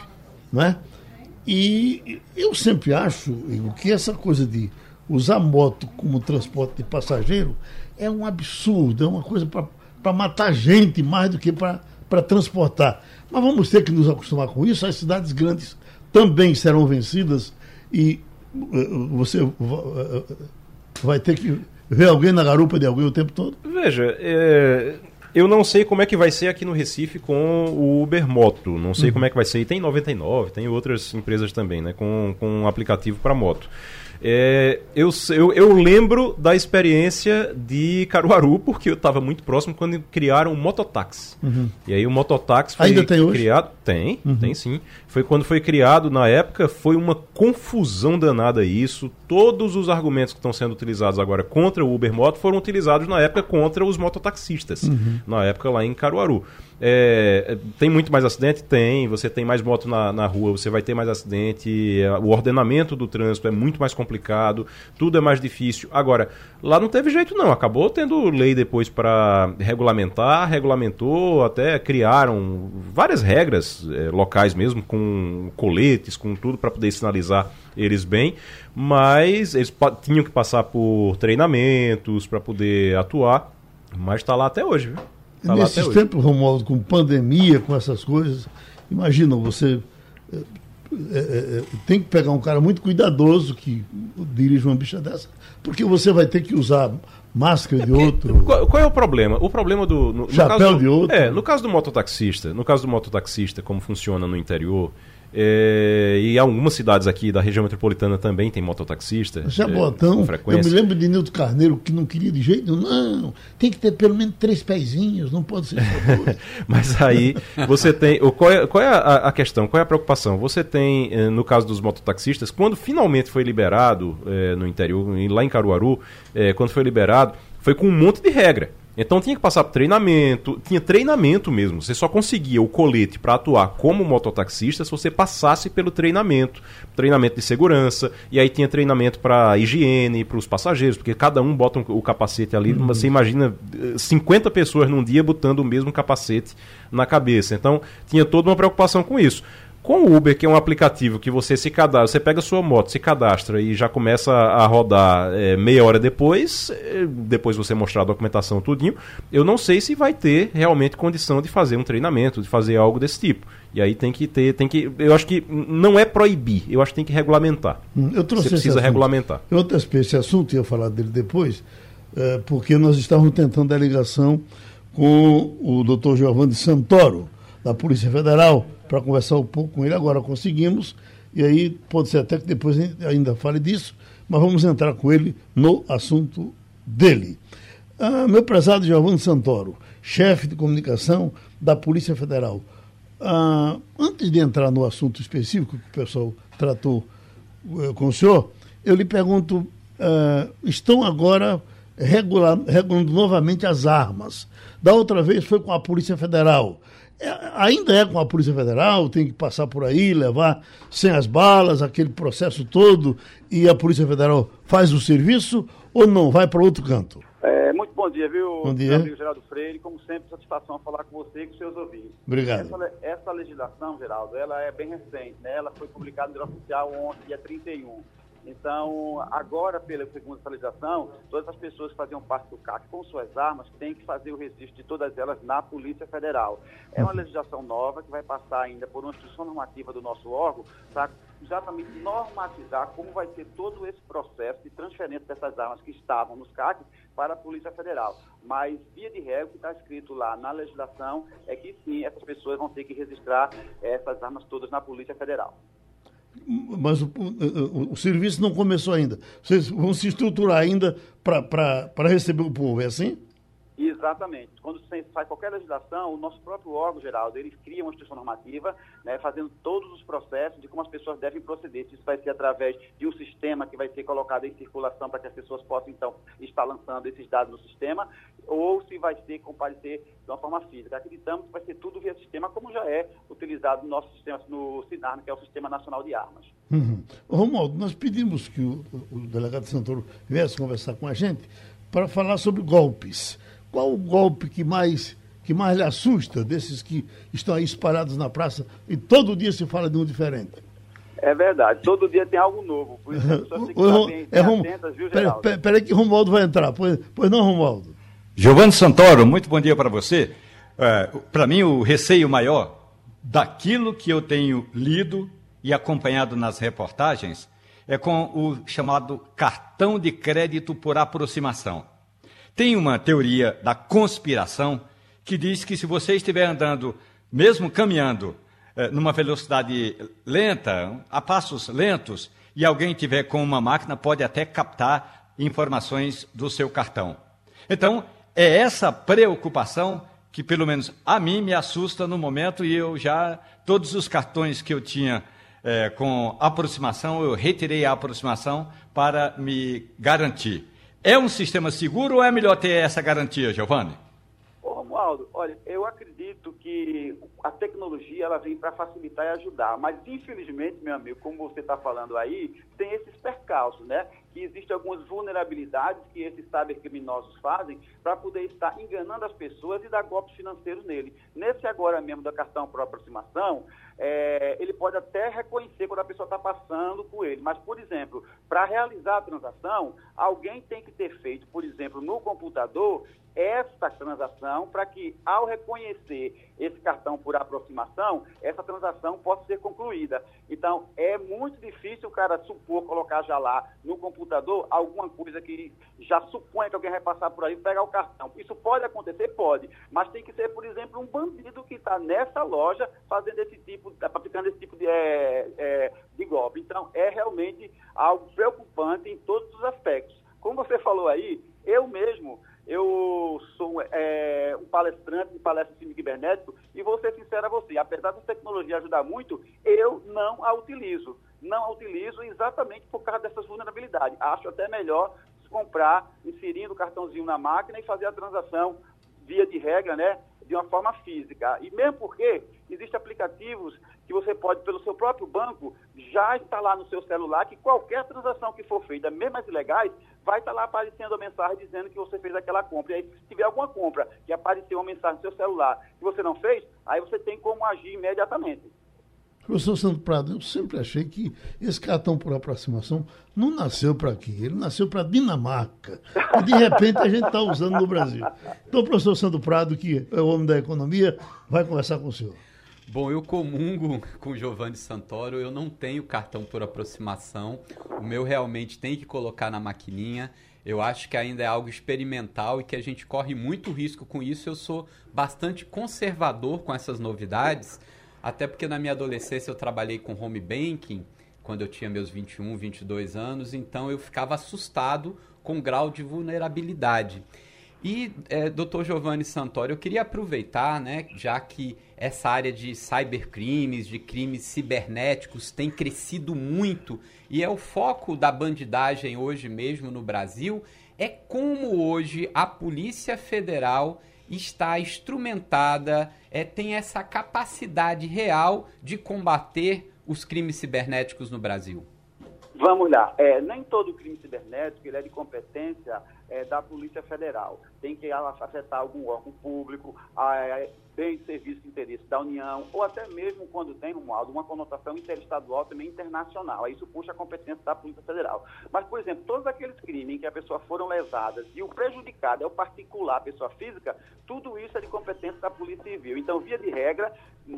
Speaker 2: Não é? E eu sempre acho Igor, que essa coisa de usar moto como transporte de passageiro é um absurdo, é uma coisa para matar gente mais do que para transportar. Mas vamos ter que nos acostumar com isso. As cidades grandes também serão vencidas e uh, você uh, vai ter que ver alguém na garupa de alguém o tempo todo.
Speaker 4: Veja, é, eu não sei como é que vai ser aqui no Recife com o Uber Moto. Não sei uhum. como é que vai ser. E tem 99, tem outras empresas também, né? Com, com um aplicativo para moto. É, eu, eu, eu, lembro da experiência de Caruaru, porque eu estava muito próximo quando criaram o mototáxi. Uhum. E aí o mototáxi foi
Speaker 2: Ainda tem
Speaker 4: criado.
Speaker 2: Hoje?
Speaker 4: Tem, uhum. tem sim. Foi quando foi criado na época, foi uma confusão danada isso. Todos os argumentos que estão sendo utilizados agora contra o Uber Moto foram utilizados na época contra os mototaxistas. Uhum. Na época lá em Caruaru. É, tem muito mais acidente? Tem. Você tem mais moto na, na rua, você vai ter mais acidente. É, o ordenamento do trânsito é muito mais complicado, tudo é mais difícil. Agora, lá não teve jeito, não. Acabou tendo lei depois para regulamentar, regulamentou, até criaram várias regras é, locais mesmo, com coletes, com tudo, para poder sinalizar eles bem. Mas eles tinham que passar por treinamentos para poder atuar. Mas está lá até hoje, viu?
Speaker 2: Tá Nesses tempos, Romualdo, com pandemia, com essas coisas, imagina você é, é, tem que pegar um cara muito cuidadoso que dirige uma bicha dessa, porque você vai ter que usar máscara de outro.
Speaker 4: Qual, qual, é o problema? O problema do. No,
Speaker 2: Chapéu
Speaker 4: no caso,
Speaker 2: de outro.
Speaker 4: É, no caso do mototaxista, no caso do mototaxista, como funciona no interior, é, e algumas cidades aqui da região metropolitana também tem mototaxista.
Speaker 2: Jabotão, é, eu me lembro de Nildo Carneiro que não queria de jeito nenhum. Não, tem que ter pelo menos três pezinhos, não pode ser <laughs>
Speaker 4: Mas aí você tem. Qual é, qual é a, a, questão? Qual é a preocupação? Você tem, eh, no caso dos mototaxistas, quando finalmente foi liberado é, no interior, lá em Caruaru, é, quando foi liberado, foi com um monte de regra. Então tinha que passar por treinamento, tinha treinamento mesmo. Você só conseguia o colete para atuar como mototaxista se você passasse pelo treinamento, treinamento de segurança, e aí tinha treinamento para higiene, para os passageiros, porque cada um bota um, o capacete ali, uhum. você imagina 50 eh, pessoas num dia botando o mesmo capacete na cabeça. Então tinha toda uma preocupação com isso. Com o Uber, que é um aplicativo que você se cadastra, você pega a sua moto, se cadastra e já começa a rodar é, meia hora depois, é, depois você mostrar a documentação tudinho, eu não sei se vai ter realmente condição de fazer um treinamento, de fazer algo desse tipo. E aí tem que ter, tem que. Eu acho que não é proibir, eu acho que tem que regulamentar.
Speaker 2: Hum, eu trouxe
Speaker 4: você precisa regulamentar.
Speaker 2: Eu antecipei esse assunto, ia falar dele depois, é, porque nós estávamos tentando a ligação com o doutor Giovanni Santoro, da Polícia Federal para conversar um pouco com ele. Agora conseguimos, e aí pode ser até que depois ainda fale disso, mas vamos entrar com ele no assunto dele. Ah, meu prezado Giovanni Santoro, chefe de comunicação da Polícia Federal. Ah, antes de entrar no assunto específico que o pessoal tratou uh, com o senhor, eu lhe pergunto: uh, estão agora regulando novamente as armas? Da outra vez foi com a Polícia Federal. É, ainda é com a Polícia Federal, tem que passar por aí, levar sem as balas, aquele processo todo, e a Polícia Federal faz o serviço ou não? Vai para outro canto?
Speaker 7: É, muito bom dia, viu,
Speaker 2: bom dia.
Speaker 7: amigo Geraldo Freire. Como sempre, satisfação falar com você e com seus ouvintes.
Speaker 2: Obrigado.
Speaker 7: Essa, essa legislação, Geraldo, ela é bem recente, né? Ela foi publicada no Oficial ontem, dia 31. Então, agora, pela segunda atualização, todas as pessoas que faziam parte do CAC com suas armas têm que fazer o registro de todas elas na Polícia Federal. É uma legislação nova que vai passar ainda por uma instrução normativa do nosso órgão para exatamente normatizar como vai ser todo esse processo de transferência dessas armas que estavam nos CACs para a Polícia Federal. Mas, via de regra, o que está escrito lá na legislação é que sim, essas pessoas vão ter que registrar essas armas todas na Polícia Federal
Speaker 2: mas o, o, o, serviço não começou ainda. Vocês vão se estruturar ainda para receber o povo, é assim?
Speaker 7: Exatamente. Quando você faz qualquer legislação, o nosso próprio órgão, Geraldo, ele cria uma instituição normativa, né, fazendo todos os processos de como as pessoas devem proceder. Isso vai ser através de um sistema que vai ser colocado em circulação para que as pessoas possam, então, estar lançando esses dados no sistema, ou se vai ser comparecer de uma forma física. Acreditamos que vai ser tudo via sistema, como já é utilizado no nosso sistema, no SINARM, que é o Sistema Nacional de Armas.
Speaker 2: Uhum. Romualdo, nós pedimos que o, o delegado Santoro viesse conversar com a gente para falar sobre golpes. Qual o golpe que mais, que mais lhe assusta desses que estão aí espalhados na praça e todo dia se fala de um diferente?
Speaker 7: É verdade, todo dia tem algo novo. Por isso que <laughs> estar bem, é, Rom... atentas, viu, Geraldo?
Speaker 2: Peraí pera que Romualdo vai entrar. Pois, pois não, Romualdo?
Speaker 6: Giovanni Santoro, muito bom dia para você. É, para mim, o receio maior daquilo que eu tenho lido e acompanhado nas reportagens é com o chamado cartão de crédito por aproximação. Tem uma teoria da conspiração que diz que se você estiver andando, mesmo caminhando, eh, numa velocidade lenta, a passos lentos, e alguém tiver com uma máquina, pode até captar informações do seu cartão. Então, é essa preocupação que, pelo menos a mim, me assusta no momento, e eu já, todos os cartões que eu tinha é, com aproximação, eu retirei a aproximação para me garantir. É um sistema seguro ou é melhor ter essa garantia, Giovanni?
Speaker 7: Ô, Romualdo, olha, eu acredito que a tecnologia ela vem para facilitar e ajudar, mas infelizmente, meu amigo, como você está falando aí, tem esses percalços, né? Que existem algumas vulnerabilidades que esses cybercriminosos fazem para poder estar enganando as pessoas e dar golpes financeiros nele. Nesse agora mesmo da cartão por aproximação, é, ele pode até reconhecer quando a pessoa está passando por ele. Mas, por exemplo, para realizar a transação, alguém tem que ter feito, por exemplo, no computador, essa transação para que, ao reconhecer esse cartão por aproximação, essa transação possa ser concluída. Então, é muito difícil o cara supor, colocar já lá no computador alguma coisa que já supõe que alguém vai passar por aí e pegar o cartão. Isso pode acontecer? Pode, mas tem que ser, por exemplo, um bandido que está nessa loja fazendo esse tipo, aplicando esse tipo de, é, é, de golpe. Então, é realmente algo preocupante em todos os aspectos. Como você falou aí, eu mesmo eu sou é, um palestrante de palestra de cibernético e vou ser sincero a você, apesar da tecnologia ajudar muito, eu não a utilizo. Não a utilizo exatamente por causa dessas vulnerabilidades. Acho até melhor comprar, inserindo o cartãozinho na máquina e fazer a transação via de regra, né, de uma forma física. E mesmo porque existem aplicativos que você pode, pelo seu próprio banco, já instalar no seu celular que qualquer transação que for feita, mesmo as ilegais, vai estar lá aparecendo a mensagem dizendo que você fez aquela compra. E aí, se tiver alguma compra que apareceu uma mensagem no seu celular que você não fez, aí você tem como agir imediatamente.
Speaker 2: Professor Santo Prado, eu sempre achei que esse cartão por aproximação não nasceu para aqui, ele nasceu para Dinamarca. E de repente a gente está usando no Brasil. Então, o professor Santo Prado, que é o homem da economia, vai conversar com o senhor.
Speaker 5: Bom, eu comungo <laughs> com Giovanni Santoro, eu não tenho cartão por aproximação, o meu realmente tem que colocar na maquininha. Eu acho que ainda é algo experimental e que a gente corre muito risco com isso. Eu sou bastante conservador com essas novidades, até porque na minha adolescência eu trabalhei com home banking, quando eu tinha meus 21, 22 anos, então eu ficava assustado com o grau de vulnerabilidade. E, é, doutor Giovanni Santoro, eu queria aproveitar, né, já que essa área de cybercrimes, de crimes cibernéticos tem crescido muito e é o foco da bandidagem hoje mesmo no Brasil, é como hoje a Polícia Federal está instrumentada, é, tem essa capacidade real de combater os crimes cibernéticos no Brasil.
Speaker 7: Vamos lá. É, nem todo crime cibernético ele é de competência é, da Polícia Federal. Tem que afetar algum órgão público, a, bem de serviço de interesse da União, ou até mesmo quando tem modo, uma conotação interestadual também internacional. Aí isso puxa a competência da Polícia Federal. Mas, por exemplo, todos aqueles crimes em que a pessoa foram lesadas e o prejudicado é o particular, a pessoa física, tudo isso é de competência da Polícia Civil. Então, via de regra,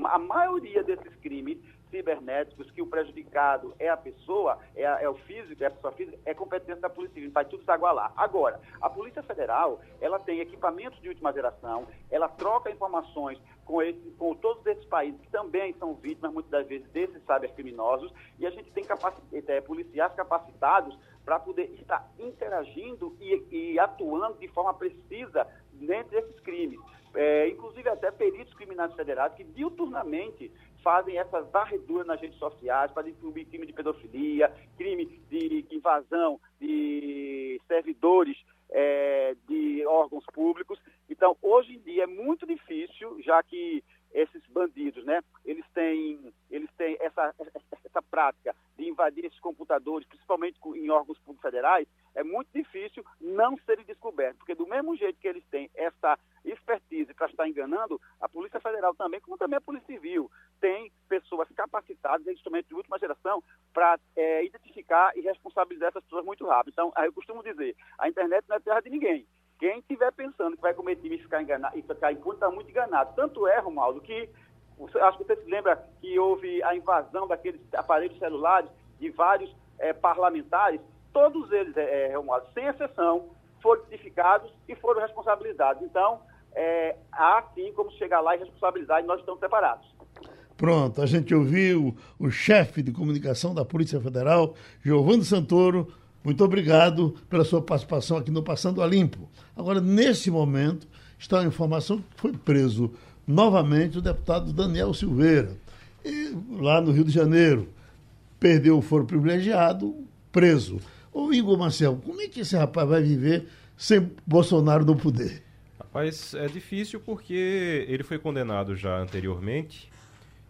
Speaker 7: a maioria desses crimes cibernéticos que o prejudicado é a pessoa, é, a, é, o físico, é a pessoa física, é competência da Polícia Civil, faz tudo se agualar. Agora, a Polícia Federal, ela tem equipamentos de última geração, ela troca informações com, esse, com todos esses países que também são vítimas, muitas das vezes, desses cybercriminosos, e a gente tem é, policiais capacitados para poder estar interagindo e, e atuando de forma precisa dentro desses crimes. É, inclusive até peritos criminais federados que diuturnamente fazem essas varreduras nas redes sociais para distribuir crime de pedofilia, crime de invasão de servidores é, de órgãos públicos. Então, hoje em dia é muito difícil, já que esses bandidos, né, eles têm, eles têm essa, essa prática de invadir esses computadores, principalmente em órgãos públicos federais, é muito difícil não serem descobertos, porque do mesmo jeito que eles têm essa expertise para estar enganando, a Polícia Federal também, como também a Polícia Civil, tem pessoas capacitadas, instrumentos de última geração, para é, identificar e responsabilizar essas pessoas muito rápido. Então, eu costumo dizer, a internet não é terra de ninguém. Quem estiver pensando que vai cometer e ficar enganado e ficar impune está muito enganado. Tanto é, Romaldo, que acho que você se lembra que houve a invasão daqueles aparelhos celulares de vários é, parlamentares, todos eles, é, Romualdo, sem exceção, foram identificados e foram responsabilizados. Então, é, há sim como chegar lá e responsabilizar e nós estamos preparados.
Speaker 2: Pronto, a gente ouviu o chefe de comunicação da Polícia Federal, Giovanni Santoro. Muito obrigado pela sua participação aqui no Passando a Limpo. Agora, nesse momento, está a informação que foi preso novamente o deputado Daniel Silveira, e, lá no Rio de Janeiro. Perdeu o foro privilegiado, preso. Ô Igor Marcel, como é que esse rapaz vai viver sem Bolsonaro no poder?
Speaker 4: Rapaz, é difícil porque ele foi condenado já anteriormente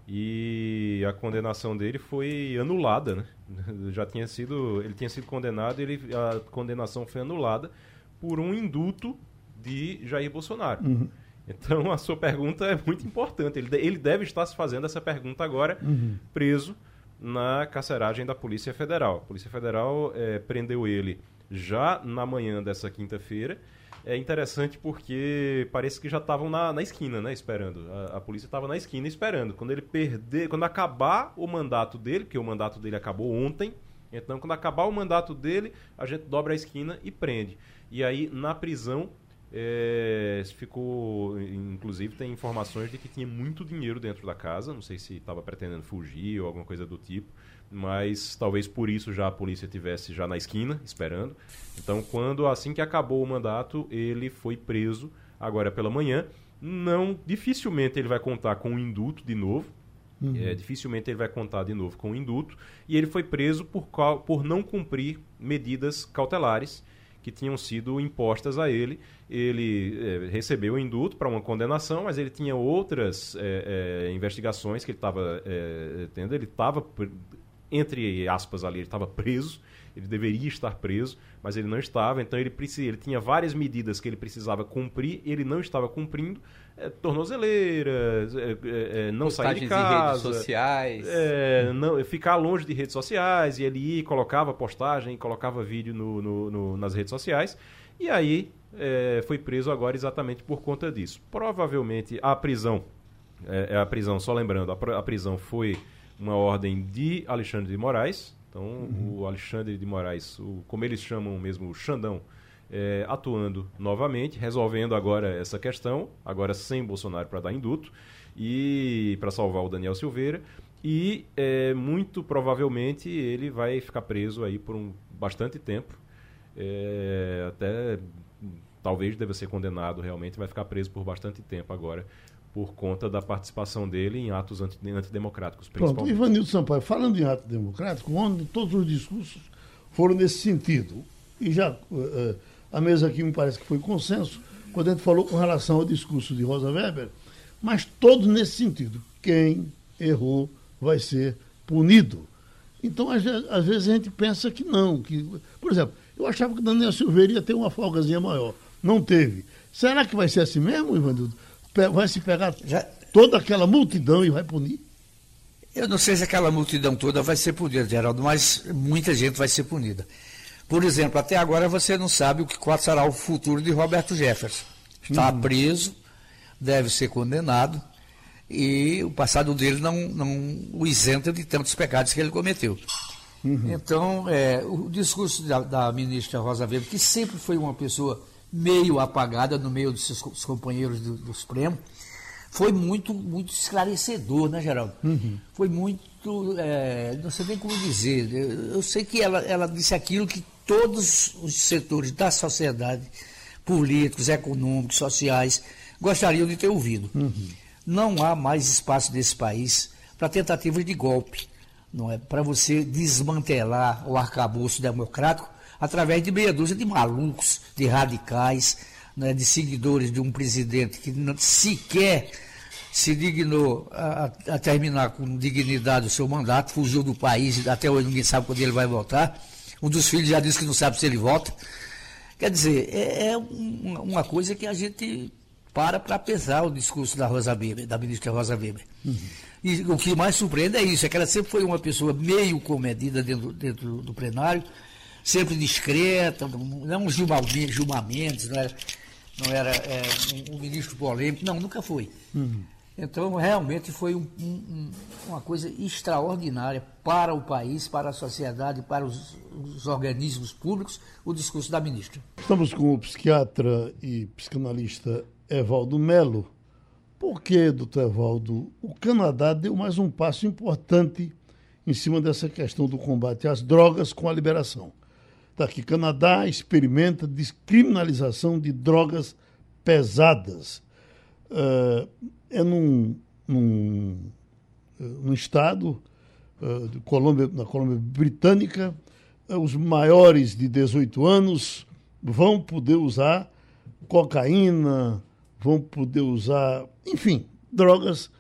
Speaker 4: e a condenação dele foi anulada, né? <laughs> Já tinha sido, ele tinha sido condenado, ele a condenação foi anulada por um induto de Jair Bolsonaro. Uhum. Então a sua pergunta é muito importante. Ele, ele deve estar se fazendo essa pergunta agora, uhum. preso na carceragem da Polícia Federal. A Polícia Federal é, prendeu ele já na manhã dessa quinta-feira é interessante porque parece que já estavam na, na esquina, né? Esperando. A, a polícia estava na esquina esperando. Quando ele perder, quando acabar o mandato dele, porque o mandato dele acabou ontem, então quando acabar o mandato dele, a gente dobra a esquina e prende. E aí, na prisão, é, ficou. Inclusive, tem informações de que tinha muito dinheiro dentro da casa. Não sei se estava pretendendo fugir ou alguma coisa do tipo. Mas talvez por isso já a polícia tivesse já na esquina, esperando. Então, quando assim que acabou o mandato, ele foi preso agora pela manhã. Não, dificilmente ele vai contar com o induto de novo. Uhum. É, dificilmente ele vai contar de novo com o induto. E ele foi preso por, por não cumprir medidas cautelares que tinham sido impostas a ele. Ele é, recebeu o induto para uma condenação, mas ele tinha outras é, é, investigações que ele estava é, tendo. Ele estava, entre aspas, ali, ele estava preso ele deveria estar preso, mas ele não estava, então ele, precisa, ele tinha várias medidas que ele precisava cumprir, ele não estava cumprindo, é, tornozeleiras, é, é, é não sair de casa,
Speaker 5: em redes sociais,
Speaker 4: é, não, ficar longe de redes sociais, e ele ia, colocava postagem, colocava vídeo no, no, no nas redes sociais, e aí é, foi preso agora exatamente por conta disso. Provavelmente a prisão, é, a prisão, só lembrando, a, a prisão foi uma ordem de Alexandre de Moraes, então, uhum. o Alexandre de Moraes, o, como eles chamam mesmo, o Xandão, é, atuando novamente, resolvendo agora essa questão, agora sem Bolsonaro para dar induto, e para salvar o Daniel Silveira. E é, muito provavelmente ele vai ficar preso aí por um bastante tempo. É, até talvez deva ser condenado realmente, vai ficar preso por bastante tempo agora por conta da participação dele em atos antidemocráticos,
Speaker 2: principalmente. Pronto, Ivanildo Sampaio, falando em ato democrático, onde todos os discursos foram nesse sentido. E já uh, a mesa aqui me parece que foi consenso, quando a gente falou com relação ao discurso de Rosa Weber, mas todos nesse sentido. Quem errou vai ser punido. Então, às, às vezes, a gente pensa que não. Que, por exemplo, eu achava que Daniel Silveira ia ter uma folgazinha maior. Não teve. Será que vai ser assim mesmo, Ivanildo? Vai se pegar Já... toda aquela multidão e vai punir?
Speaker 3: Eu não sei se aquela multidão toda vai ser punida, Geraldo, mas muita gente vai ser punida. Por exemplo, até agora você não sabe o que qual será o futuro de Roberto Jefferson. Está uhum. preso, deve ser condenado, e o passado dele não, não o isenta de tantos pecados que ele cometeu. Uhum. Então, é, o discurso da, da, ministra Rosa Weber, que sempre foi uma pessoa meio apagada no meio dos seus companheiros do, do Supremo, foi muito, muito esclarecedor, né, Geraldo? Uhum. Foi muito, é, não sei nem como dizer. Eu, eu, sei que ela, ela disse aquilo que todos os setores da sociedade, políticos, econômicos, sociais, gostariam de ter ouvido. Uhum. Não há mais espaço nesse país para tentativas de golpe, não é? Para você desmantelar o arcabouço democrático através de meia dúzia de malucos, de radicais, né, de seguidores de um presidente que não, sequer se dignou a, a, terminar com dignidade o seu mandato, fugiu do país, até hoje ninguém sabe quando ele vai voltar. Um dos filhos já disse que não sabe se ele volta. Quer dizer, é, é uma coisa que a gente para para pesar o discurso da Rosa Weber, da ministra Rosa Weber. Uhum. E o que mais surpreende é isso, é que ela sempre foi uma pessoa meio comedida dentro, dentro do plenário, sempre discreta, não Gilmar, Gilmar Mendes, não era, não era é, um, um, ministro polêmico, não, nunca foi. Uhum. Então, realmente foi um, um, uma coisa extraordinária para o país, para a sociedade, para os, os, organismos públicos, o discurso da ministra.
Speaker 2: Estamos com o psiquiatra e psicanalista Evaldo Melo. Por que, doutor Evaldo, o Canadá deu mais um passo importante em cima dessa questão do combate às drogas com a liberação? Está aqui, Canadá experimenta descriminalização de drogas pesadas. Uh, é num, num, eh, num estado uh, Colômbia, na Colômbia Britânica, uh, os maiores de 18 anos vão poder usar cocaína, vão poder usar, enfim, drogas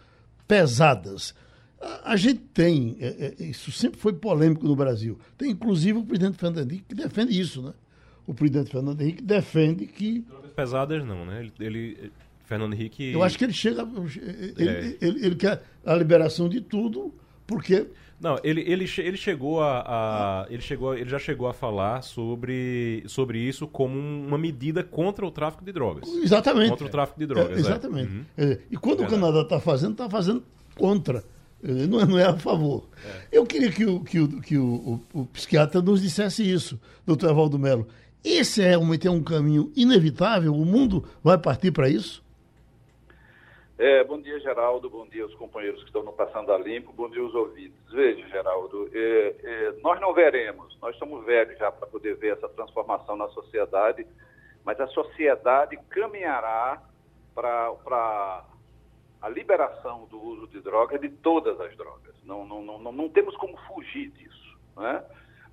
Speaker 2: pesadas. A, gente tem, é, é, isso sempre foi polêmico no Brasil. Tem inclusive o presidente Fernando Henrique que defende isso, né? O presidente Fernando Henrique defende que.
Speaker 4: Pesadas não, né? Ele, ele Fernando Henrique.
Speaker 2: Eu acho que ele chega. Ele, é. ele, ele, quer a liberação de tudo, Porque
Speaker 4: não, ele, ele, ele chegou a, a, ele chegou ele já chegou a falar sobre, sobre isso como uma medida contra o tráfico de drogas.
Speaker 2: Exatamente.
Speaker 4: Contra o tráfico de drogas. É,
Speaker 2: exatamente. É. Uhum. E quando é o Canadá está fazendo, está fazendo contra. Não é, não é a favor. É. Eu queria que, o, que, o, que o, o, o psiquiatra nos dissesse isso, doutor Evaldo Melo. Esse é realmente é um caminho inevitável? O mundo vai partir para isso?
Speaker 8: É, bom dia, Geraldo. Bom dia aos companheiros que estão no Passando a Limpo. Bom dia aos ouvintes. Veja, Geraldo, é, é, nós não veremos, nós somos velhos já para poder ver essa transformação na sociedade, mas a sociedade caminhará para a liberação do uso de drogas, de todas as drogas. Não, não, não, não, não temos como fugir disso. Né?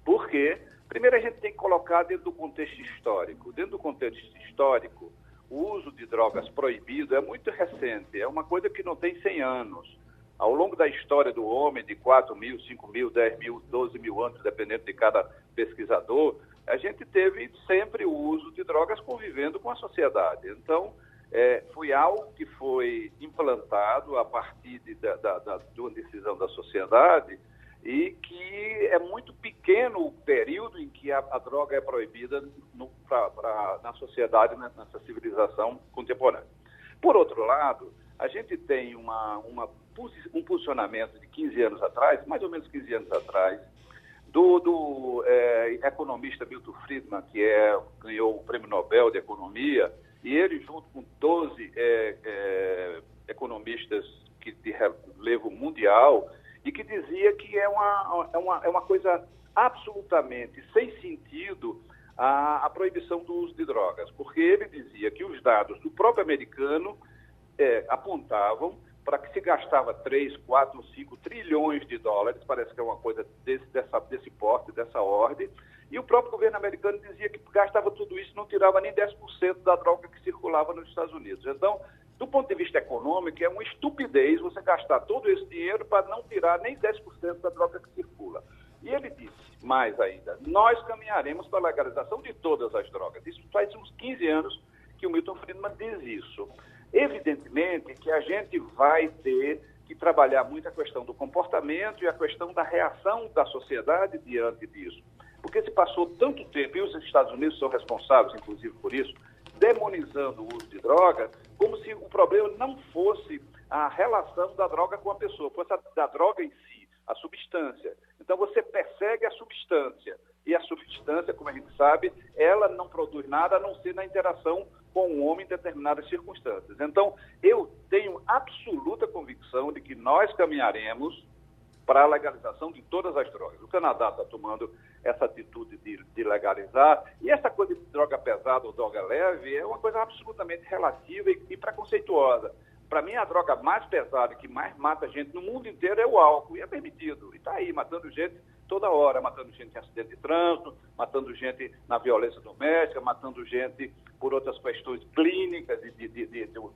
Speaker 8: Porque, primeiro, a gente tem que colocar dentro do contexto histórico. Dentro do contexto histórico, o uso de drogas proibido é muito recente, é uma coisa que não tem 100 anos. Ao longo da história do homem, de 4 mil, 5 mil, 10 mil, 12 mil anos, dependendo de cada pesquisador, a gente teve sempre o uso de drogas convivendo com a sociedade. Então, é, foi algo que foi implantado a partir de, da, da, da, de uma decisão da sociedade e que é muito pequeno o período em que a, a droga é proibida no, pra, pra, na sociedade, né, nessa civilização contemporânea. Por outro lado, a gente tem uma, uma, um posicionamento de 15 anos atrás, mais ou menos 15 anos atrás, do, do é, economista Milton Friedman, que é, ganhou o Prêmio Nobel de Economia, e ele, junto com 12 é, é, economistas que, de relevo mundial, e que dizia que é uma, é uma, é uma coisa absolutamente sem sentido a, a proibição do uso de drogas, porque ele dizia que os dados do próprio americano é, apontavam para que se gastava 3, 4, 5 trilhões de dólares, parece que é uma coisa desse, dessa, desse porte, dessa ordem, e o próprio governo americano dizia que gastava tudo isso não tirava nem 10% da droga que circulava nos Estados Unidos. Então, do ponto de vista econômico, é uma estupidez você gastar todo esse dinheiro para não tirar nem 10% da droga que circula. E ele disse, mais ainda, nós caminharemos para a legalização de todas as drogas. Isso faz uns 15 anos que o Milton Friedman diz isso. Evidentemente que a gente vai ter que trabalhar muito a questão do comportamento e a questão da reação da sociedade diante disso. Porque se passou tanto tempo, e os Estados Unidos são responsáveis, inclusive, por isso, demonizando o uso de drogas, como se o problema não fosse a relação da droga com a pessoa, fosse a, da droga em si, a substância. Então você persegue a substância. E a substância, como a gente sabe, ela não produz nada a não ser na interação com o homem em determinadas circunstâncias. Então, eu tenho absoluta convicção de que nós caminharemos para a legalização de todas as drogas. O Canadá está tomando essa atitude de, de, legalizar, e essa coisa de droga pesada ou droga leve é uma coisa absolutamente relativa e, e preconceituosa. Para mim, a droga mais pesada que mais mata gente no mundo inteiro é o álcool, e é permitido. E está aí, matando gente toda hora, matando gente em acidente de trânsito, matando gente na violência doméstica, matando gente por outras questões clínicas de, de, de, de, do,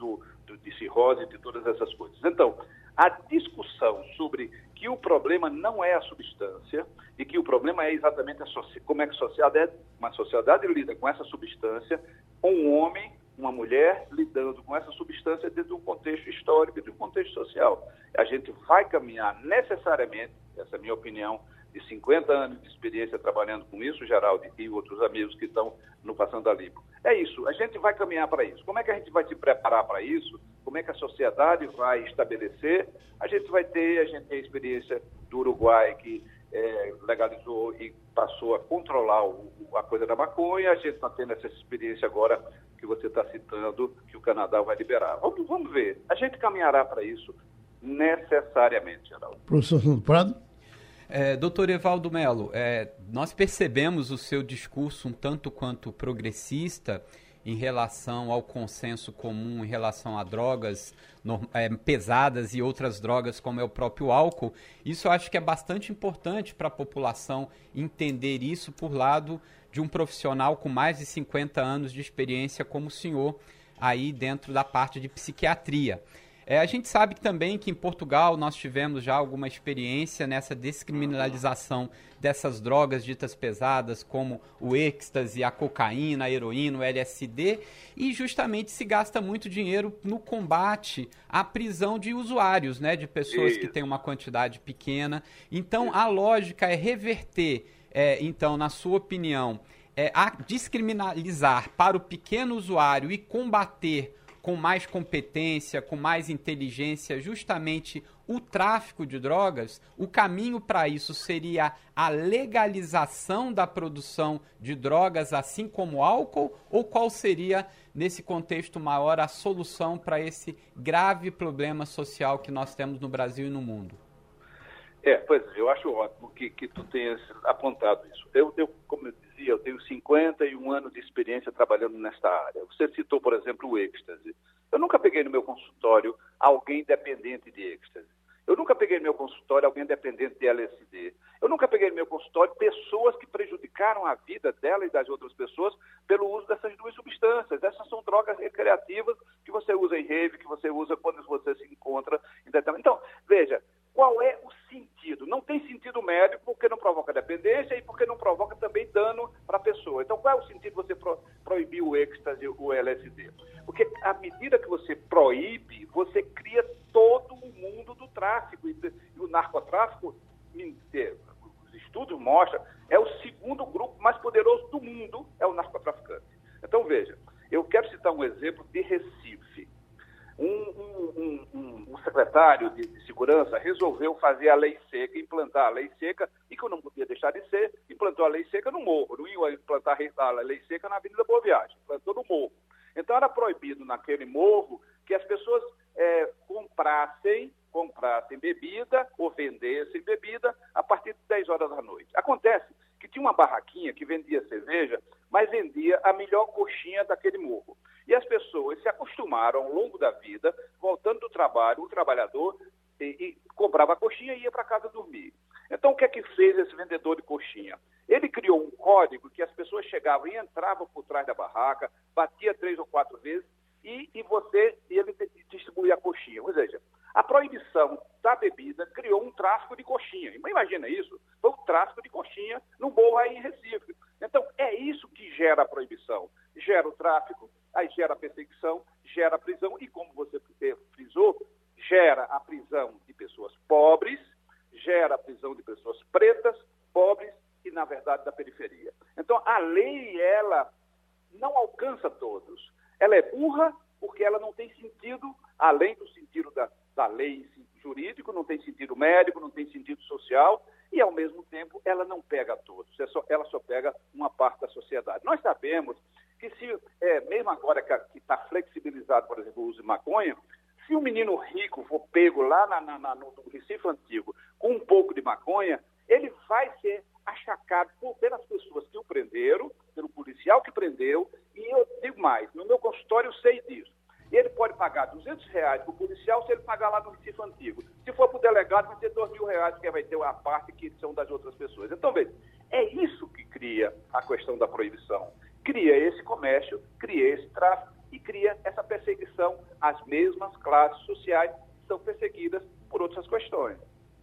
Speaker 8: do, de cirrose, de todas essas coisas. Então, a discussão sobre que o problema não é a substância e que o problema é exatamente como é que a sociedade, uma sociedade lida com essa substância, um homem, uma mulher lidando com essa substância dentro de um contexto histórico de um contexto social. A gente vai caminhar necessariamente, essa é a minha opinião, de 50 anos de experiência trabalhando com isso, Geraldo e outros amigos que estão no Passando a Limpo. É isso, a gente vai caminhar para isso. Como é que a gente vai se preparar para isso? Como é que a sociedade vai estabelecer? A gente vai ter, a gente tem a experiência do Uruguai que é, legalizou e passou a controlar o, a coisa da maconha. A gente está tendo essa experiência agora que você está citando, que o Canadá vai liberar. Vamos, vamos ver. A gente caminhará para isso necessariamente, Geraldo.
Speaker 2: Professor Sandro Prado?
Speaker 5: É, doutor Evaldo Melo, é, nós percebemos o seu discurso um tanto quanto progressista em relação ao consenso comum em relação a drogas no, é, pesadas e outras drogas, como é o próprio álcool. Isso eu acho que é bastante importante para a população entender isso por lado de um profissional com mais de 50 anos de experiência como o senhor aí dentro da parte de psiquiatria. É, a gente sabe também que em Portugal nós tivemos já alguma experiência nessa descriminalização dessas drogas ditas pesadas, como o êxtase, a cocaína, a heroína, o LSD, e justamente se gasta muito dinheiro no combate à prisão de usuários, né, de pessoas que têm uma quantidade pequena. Então, a lógica é reverter, é, então, na sua opinião, é, a descriminalizar para o pequeno usuário e combater com mais competência, com mais inteligência, justamente o tráfico de drogas, o caminho para isso seria a legalização da produção de drogas, assim como álcool? Ou qual seria, nesse contexto maior, a solução para esse grave problema social que nós temos no Brasil e no mundo?
Speaker 8: É, pois eu acho ótimo que, que tu tenhas apontado isso. Eu, eu, como eu dizia, eu tenho 51 anos de experiência trabalhando nesta área. Você citou, por exemplo, o êxtase. Eu nunca peguei no meu consultório alguém dependente de êxtase. Eu nunca peguei no meu consultório alguém dependente de LSD. Eu nunca peguei no meu consultório pessoas que prejudicaram a vida dela e das outras pessoas pelo uso dessas duas substâncias. Essas são drogas recreativas que você usa em rave, que você usa quando você se encontra em determinado. Então, veja, qual é o sentido? Não tem sentido médico porque não provoca dependência e porque não provoca também dano para a pessoa. Então, qual é o sentido você pro, proibir o êxtase, o LSD? Porque à medida que você proíbe, você cria todo o mundo do tráfico. E, e o narcotráfico, os estudos mostram, é o segundo grupo mais poderoso do mundo, é o narcotraficante. Então, veja, eu quero citar um exemplo de Recife um, um, um, um secretário de, de, segurança resolveu fazer a lei seca, implantar a lei seca, e que eu não podia deixar de ser, implantou a lei seca no morro, não ia implantar a lei seca na Avenida Boa Viagem, implantou no morro. Então era proibido naquele morro que as pessoas é, comprassem, comprassem bebida ou vendessem bebida a partir de 10 horas da noite. Acontece que tinha uma barraquinha que vendia cerveja, mas vendia a melhor coxinha daquele morro. E as pessoas se acostumaram ao longo da vida, voltando do trabalho, o trabalhador e, e comprava a coxinha e ia para casa dormir. Então, o que é que fez esse vendedor de coxinha? Ele criou um código que as pessoas chegavam e entravam por trás da barraca, batia três ou quatro vezes e, e você e ele distribuía a coxinha. Ou seja, a proibição da bebida criou um tráfico de coxinha. Imagina isso? Foi um tráfico de coxinha no morro aí em Recife. Então, é isso que gera a proibição. Gera o tráfico, aí gera perseguição, gera prisão e, como você frisou, gera a prisão de pessoas pobres, gera a prisão de pessoas pretas, pobres e, na verdade, da periferia. Então, a lei, ela não alcança todos. Ela é burra porque ela não tem sentido, além do sentido da, da lei jurídico, não tem sentido médico, não tem sentido social, e, ao mesmo tempo, ela não pega todos, ela só pega uma parte da sociedade. Nós sabemos que se, é, mesmo agora que está flexibilizado, por exemplo, o uso de maconha, se um menino rico for pego lá na, na, na, no Recife Antigo com um pouco de maconha, ele vai ser achacado por, pelas pessoas que o prenderam, pelo policial que prendeu, e eu digo mais, no meu consultório eu sei disso. Ele pode pagar 200 reais para o policial se ele pagar lá no Recife Antigo. Se for para o delegado, vai ter 2 mil reais, porque vai ter a parte que são das outras pessoas. Então, veja, é isso que cria a questão da proibição cria esse comércio, cria esse tráfico e cria essa perseguição às mesmas classes sociais que são perseguidas por outras questões.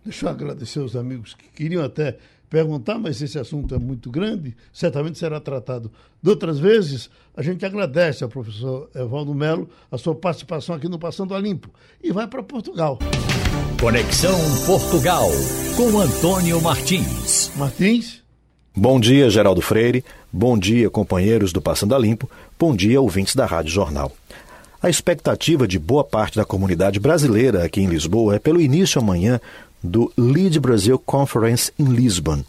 Speaker 2: Deixa eu agradecer aos amigos que queriam até perguntar, mas esse assunto é muito grande, certamente será tratado de outras vezes. A gente agradece ao professor Evaldo Melo a sua participação aqui no Passando a Limpo e vai para Portugal.
Speaker 1: Conexão Portugal com Antônio Martins.
Speaker 2: Martins.
Speaker 9: Bom dia, Geraldo Freire. Bom dia, companheiros do Passando a Limpo. Bom dia, ouvintes da Rádio Jornal. A expectativa de boa parte da comunidade brasileira aqui em Lisboa é pelo início amanhã do Lead Brazil Conference em Lisbon,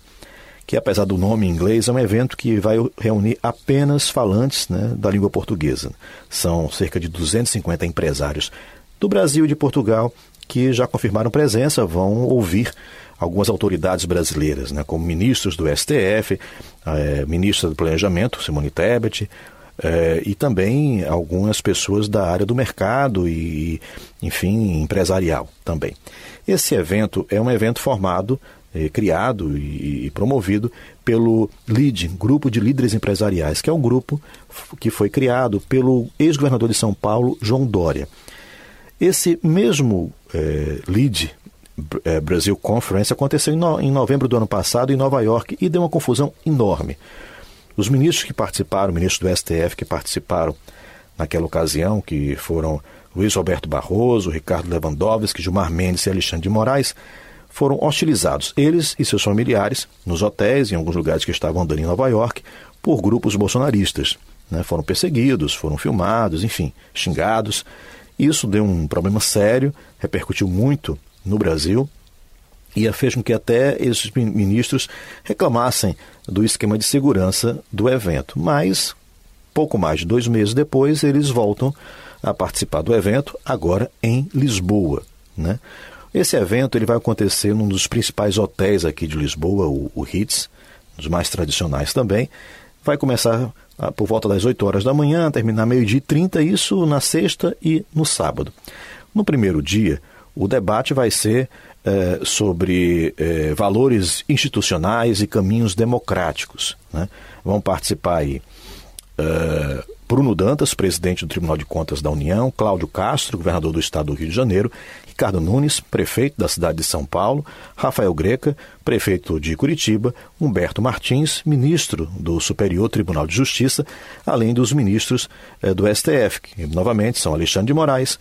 Speaker 9: que apesar do nome em inglês é um evento que vai reunir apenas falantes né, da língua portuguesa. São cerca de 250 empresários do Brasil e de Portugal que já confirmaram presença, vão ouvir algumas autoridades brasileiras, né, como ministros do STF, é, ministra do Planejamento, Simone Tebet, é, e também algumas pessoas da área do mercado e, enfim, empresarial também. Esse evento é um evento formado, é, criado e, e, promovido pelo LID, Grupo de Líderes Empresariais, que é um grupo que foi criado pelo ex-governador de São Paulo, João Dória. Esse mesmo é, lead é, Brasil Conference aconteceu em, no, em novembro do ano passado em Nova York e deu uma confusão enorme. Os ministros que participaram, ministros do STF que participaram naquela ocasião, que foram Luiz Roberto Barroso, Ricardo Lewandowski, Gilmar Mendes e Alexandre de Moraes, foram hostilizados, eles e seus familiares, nos hotéis e em alguns lugares que estavam andando em Nova York, por grupos bolsonaristas. Né? Foram perseguidos, foram filmados, enfim, xingados. Isso deu um problema sério, repercutiu muito no Brasil e fez com que até esses ministros reclamassem do esquema de segurança do evento. Mas, pouco mais de dois meses depois, eles voltam a participar do evento, agora em Lisboa. Né? Esse evento ele vai acontecer num dos principais hotéis aqui de Lisboa, o, o Ritz, dos mais tradicionais também. Vai começar ah, por volta das 8 horas da manhã, terminar meio-dia e 30, isso na sexta e no sábado. No primeiro dia, o debate vai ser eh, sobre eh, valores institucionais e caminhos democráticos. Né? Vão participar aí eh, Bruno Dantas, presidente do Tribunal de Contas da União, Cláudio Castro, governador do estado do Rio de Janeiro, Ricardo Nunes, prefeito da cidade de São Paulo, Rafael Greca, prefeito de Curitiba, Humberto Martins, ministro do Superior Tribunal de Justiça, além dos ministros eh, do STF, que novamente são Alexandre de Moraes,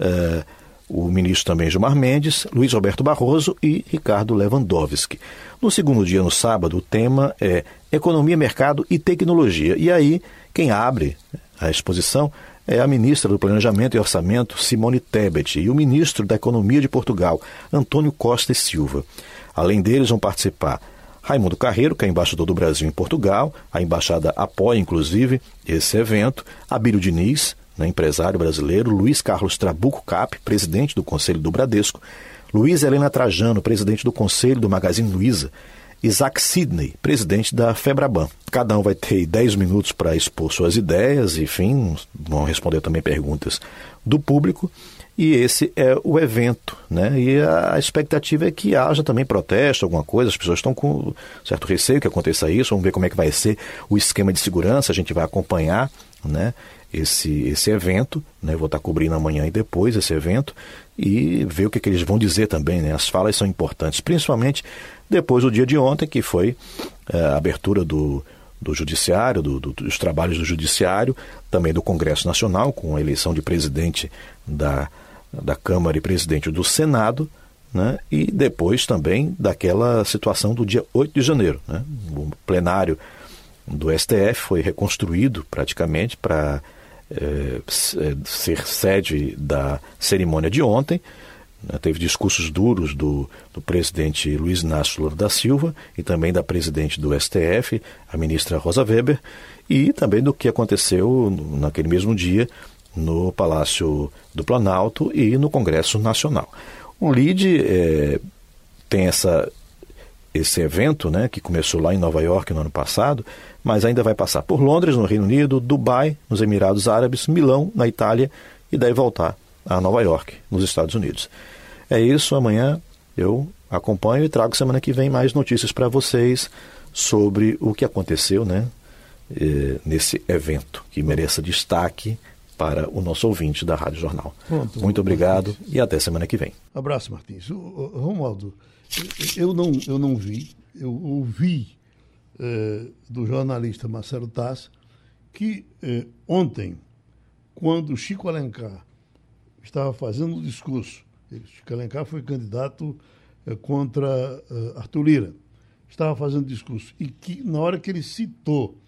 Speaker 9: eh, o ministro também Gilmar Mendes, Luiz Roberto Barroso e Ricardo Lewandowski. No segundo dia, no sábado, o tema é Economia, Mercado e Tecnologia. E aí quem abre a exposição é a ministra do Planejamento e Orçamento, Simone Tebet, e o ministro da Economia de Portugal, Antônio Costa e Silva. Além deles, vão participar Raimundo Carreiro, que é embaixador do Brasil em Portugal, a embaixada apoia, inclusive, esse evento, Abílio Diniz, né, empresário brasileiro, Luiz Carlos Trabuco Cap, presidente do Conselho do Bradesco, Luiz Helena Trajano, presidente do Conselho do Magazine Luiza, Isaac Sidney, presidente da Febraban. Cada um vai ter 10 minutos para expor suas ideias, enfim, vão responder também perguntas do público. E esse é o evento, né? E a expectativa é que haja também protesto, alguma coisa. As pessoas estão com certo receio que aconteça isso. Vamos ver como é que vai ser o esquema de segurança. A gente vai acompanhar, né? Esse, esse evento, né? Vou estar cobrindo amanhã e depois esse evento e ver o que, que eles vão dizer também, né? As falas são importantes, principalmente depois do dia de ontem, que foi é, a abertura do, do Judiciário, do, do, dos trabalhos do Judiciário, também do Congresso Nacional, com a eleição de presidente da, da Câmara e presidente do Senado, né? e depois também daquela situação do dia 8 de janeiro. Né? O plenário do STF foi reconstruído praticamente para ser sede da cerimônia de ontem. Né, teve discursos duros do, do presidente Luiz Inácio Lula da Silva e também da presidente do STF, a ministra Rosa Weber, e também do que aconteceu naquele mesmo dia no Palácio do Planalto e no Congresso Nacional. O LIDE é, tem essa, esse evento, né, que começou lá em Nova York no ano passado, mas ainda vai passar por Londres, no Reino Unido, Dubai, nos Emirados Árabes, Milão, na Itália, e daí voltar a Nova York, nos Estados Unidos. É isso, amanhã eu acompanho e trago semana que vem mais notícias para vocês sobre o que aconteceu né, eh, nesse evento, que mereça destaque para o nosso ouvinte da Rádio Jornal. Pronto, Muito obrigado Martins. e até semana que vem.
Speaker 2: Abraço, Martins. Romualdo, eu não, eu não vi, eu ouvi eh, do jornalista Marcelo Tass que eh, ontem, quando Chico Alencar estava fazendo o discurso. Chico Alencar foi candidato eh, contra Arthur Lira. Estava fazendo discurso. E que, na hora que ele citou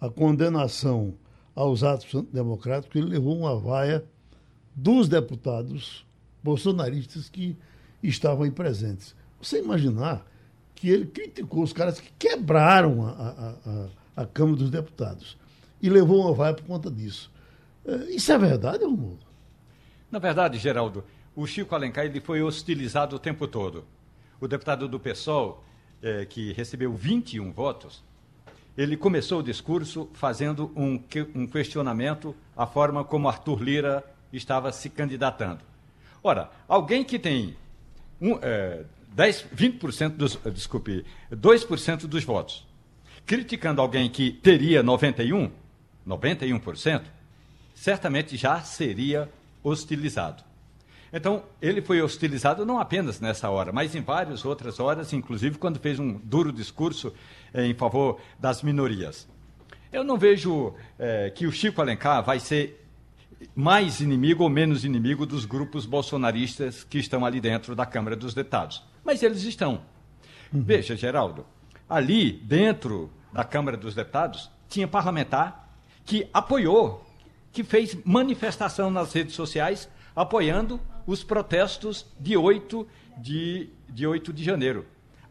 Speaker 2: a condenação aos atos democráticos, ele levou uma vaia dos deputados bolsonaristas que estavam aí presentes. Você imaginar que ele criticou os caras que quebraram a, a, a, a Câmara dos Deputados e levou uma vaia por conta disso. Eh, isso é verdade, Romulo?
Speaker 6: Na verdade, Geraldo, o Chico Alencar ele foi hostilizado o tempo todo. O deputado do PSOL, eh, que recebeu 21 votos, ele começou o discurso fazendo um, um questionamento à forma como Arthur Lira estava se candidatando. Ora, alguém que tem um, eh, 10, 20% dos, desculpe, 2% dos votos, criticando alguém que teria 91, 91%, certamente já seria hostilizado. Então, ele foi hostilizado não apenas nessa hora, mas em várias outras horas, inclusive quando fez um duro discurso eh, em favor das minorias. Eu não vejo eh, que o Chico Alencar vai ser mais inimigo ou menos inimigo dos grupos bolsonaristas que estão ali dentro da Câmara dos Deputados. Mas eles estão. Uhum. Veja, Geraldo, ali dentro da Câmara dos Deputados tinha parlamentar que apoiou, que fez manifestação nas redes sociais apoiando os protestos de 8 de, de, 8 de janeiro.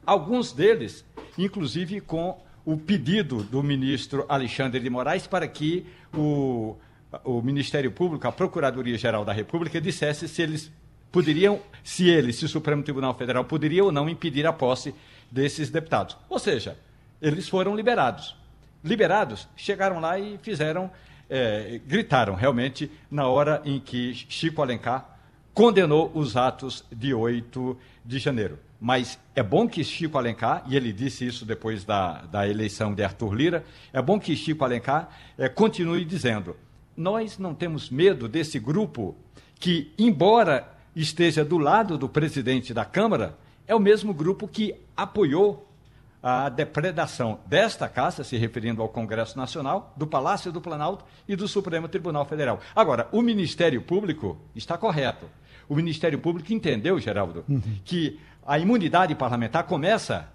Speaker 6: Alguns deles, inclusive, com o pedido do ministro Alexandre de Moraes para que o, o Ministério Público, a Procuradoria-Geral da República, dissesse se eles poderiam, se eles, se o Supremo Tribunal Federal poderia ou não impedir a posse desses deputados. Ou seja, eles foram liberados. Liberados, chegaram lá e fizeram, é, gritaram realmente na hora em que Chico Alencar condenou os atos de 8 de janeiro. Mas é bom que Chico Alencar, e ele disse isso depois da, da eleição de Arthur Lira, é bom que Chico Alencar é, continue dizendo: nós não temos medo desse grupo que, embora esteja do lado do presidente da Câmara, é o mesmo grupo que apoiou a depredação desta casa, se referindo ao Congresso Nacional, do Palácio do Planalto e do Supremo Tribunal Federal. Agora, o Ministério Público está correto. O Ministério Público entendeu, Geraldo, uhum. que a imunidade parlamentar começa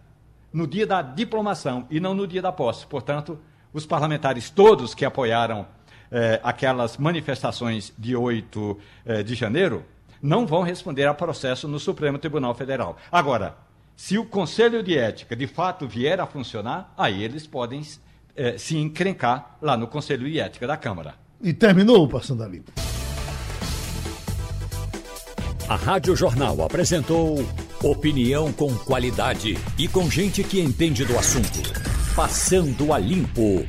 Speaker 6: no dia da diplomação e não no dia da posse. Portanto, os parlamentares todos que apoiaram eh, aquelas manifestações de 8 eh, de janeiro não vão responder a processo no Supremo Tribunal Federal. Agora, se o Conselho de Ética de fato vier a funcionar, aí eles podem eh, se encrencar lá no Conselho de Ética da Câmara.
Speaker 2: E terminou o Passando a Limpo.
Speaker 1: A Rádio Jornal apresentou opinião com qualidade e com gente que entende do assunto. Passando a Limpo.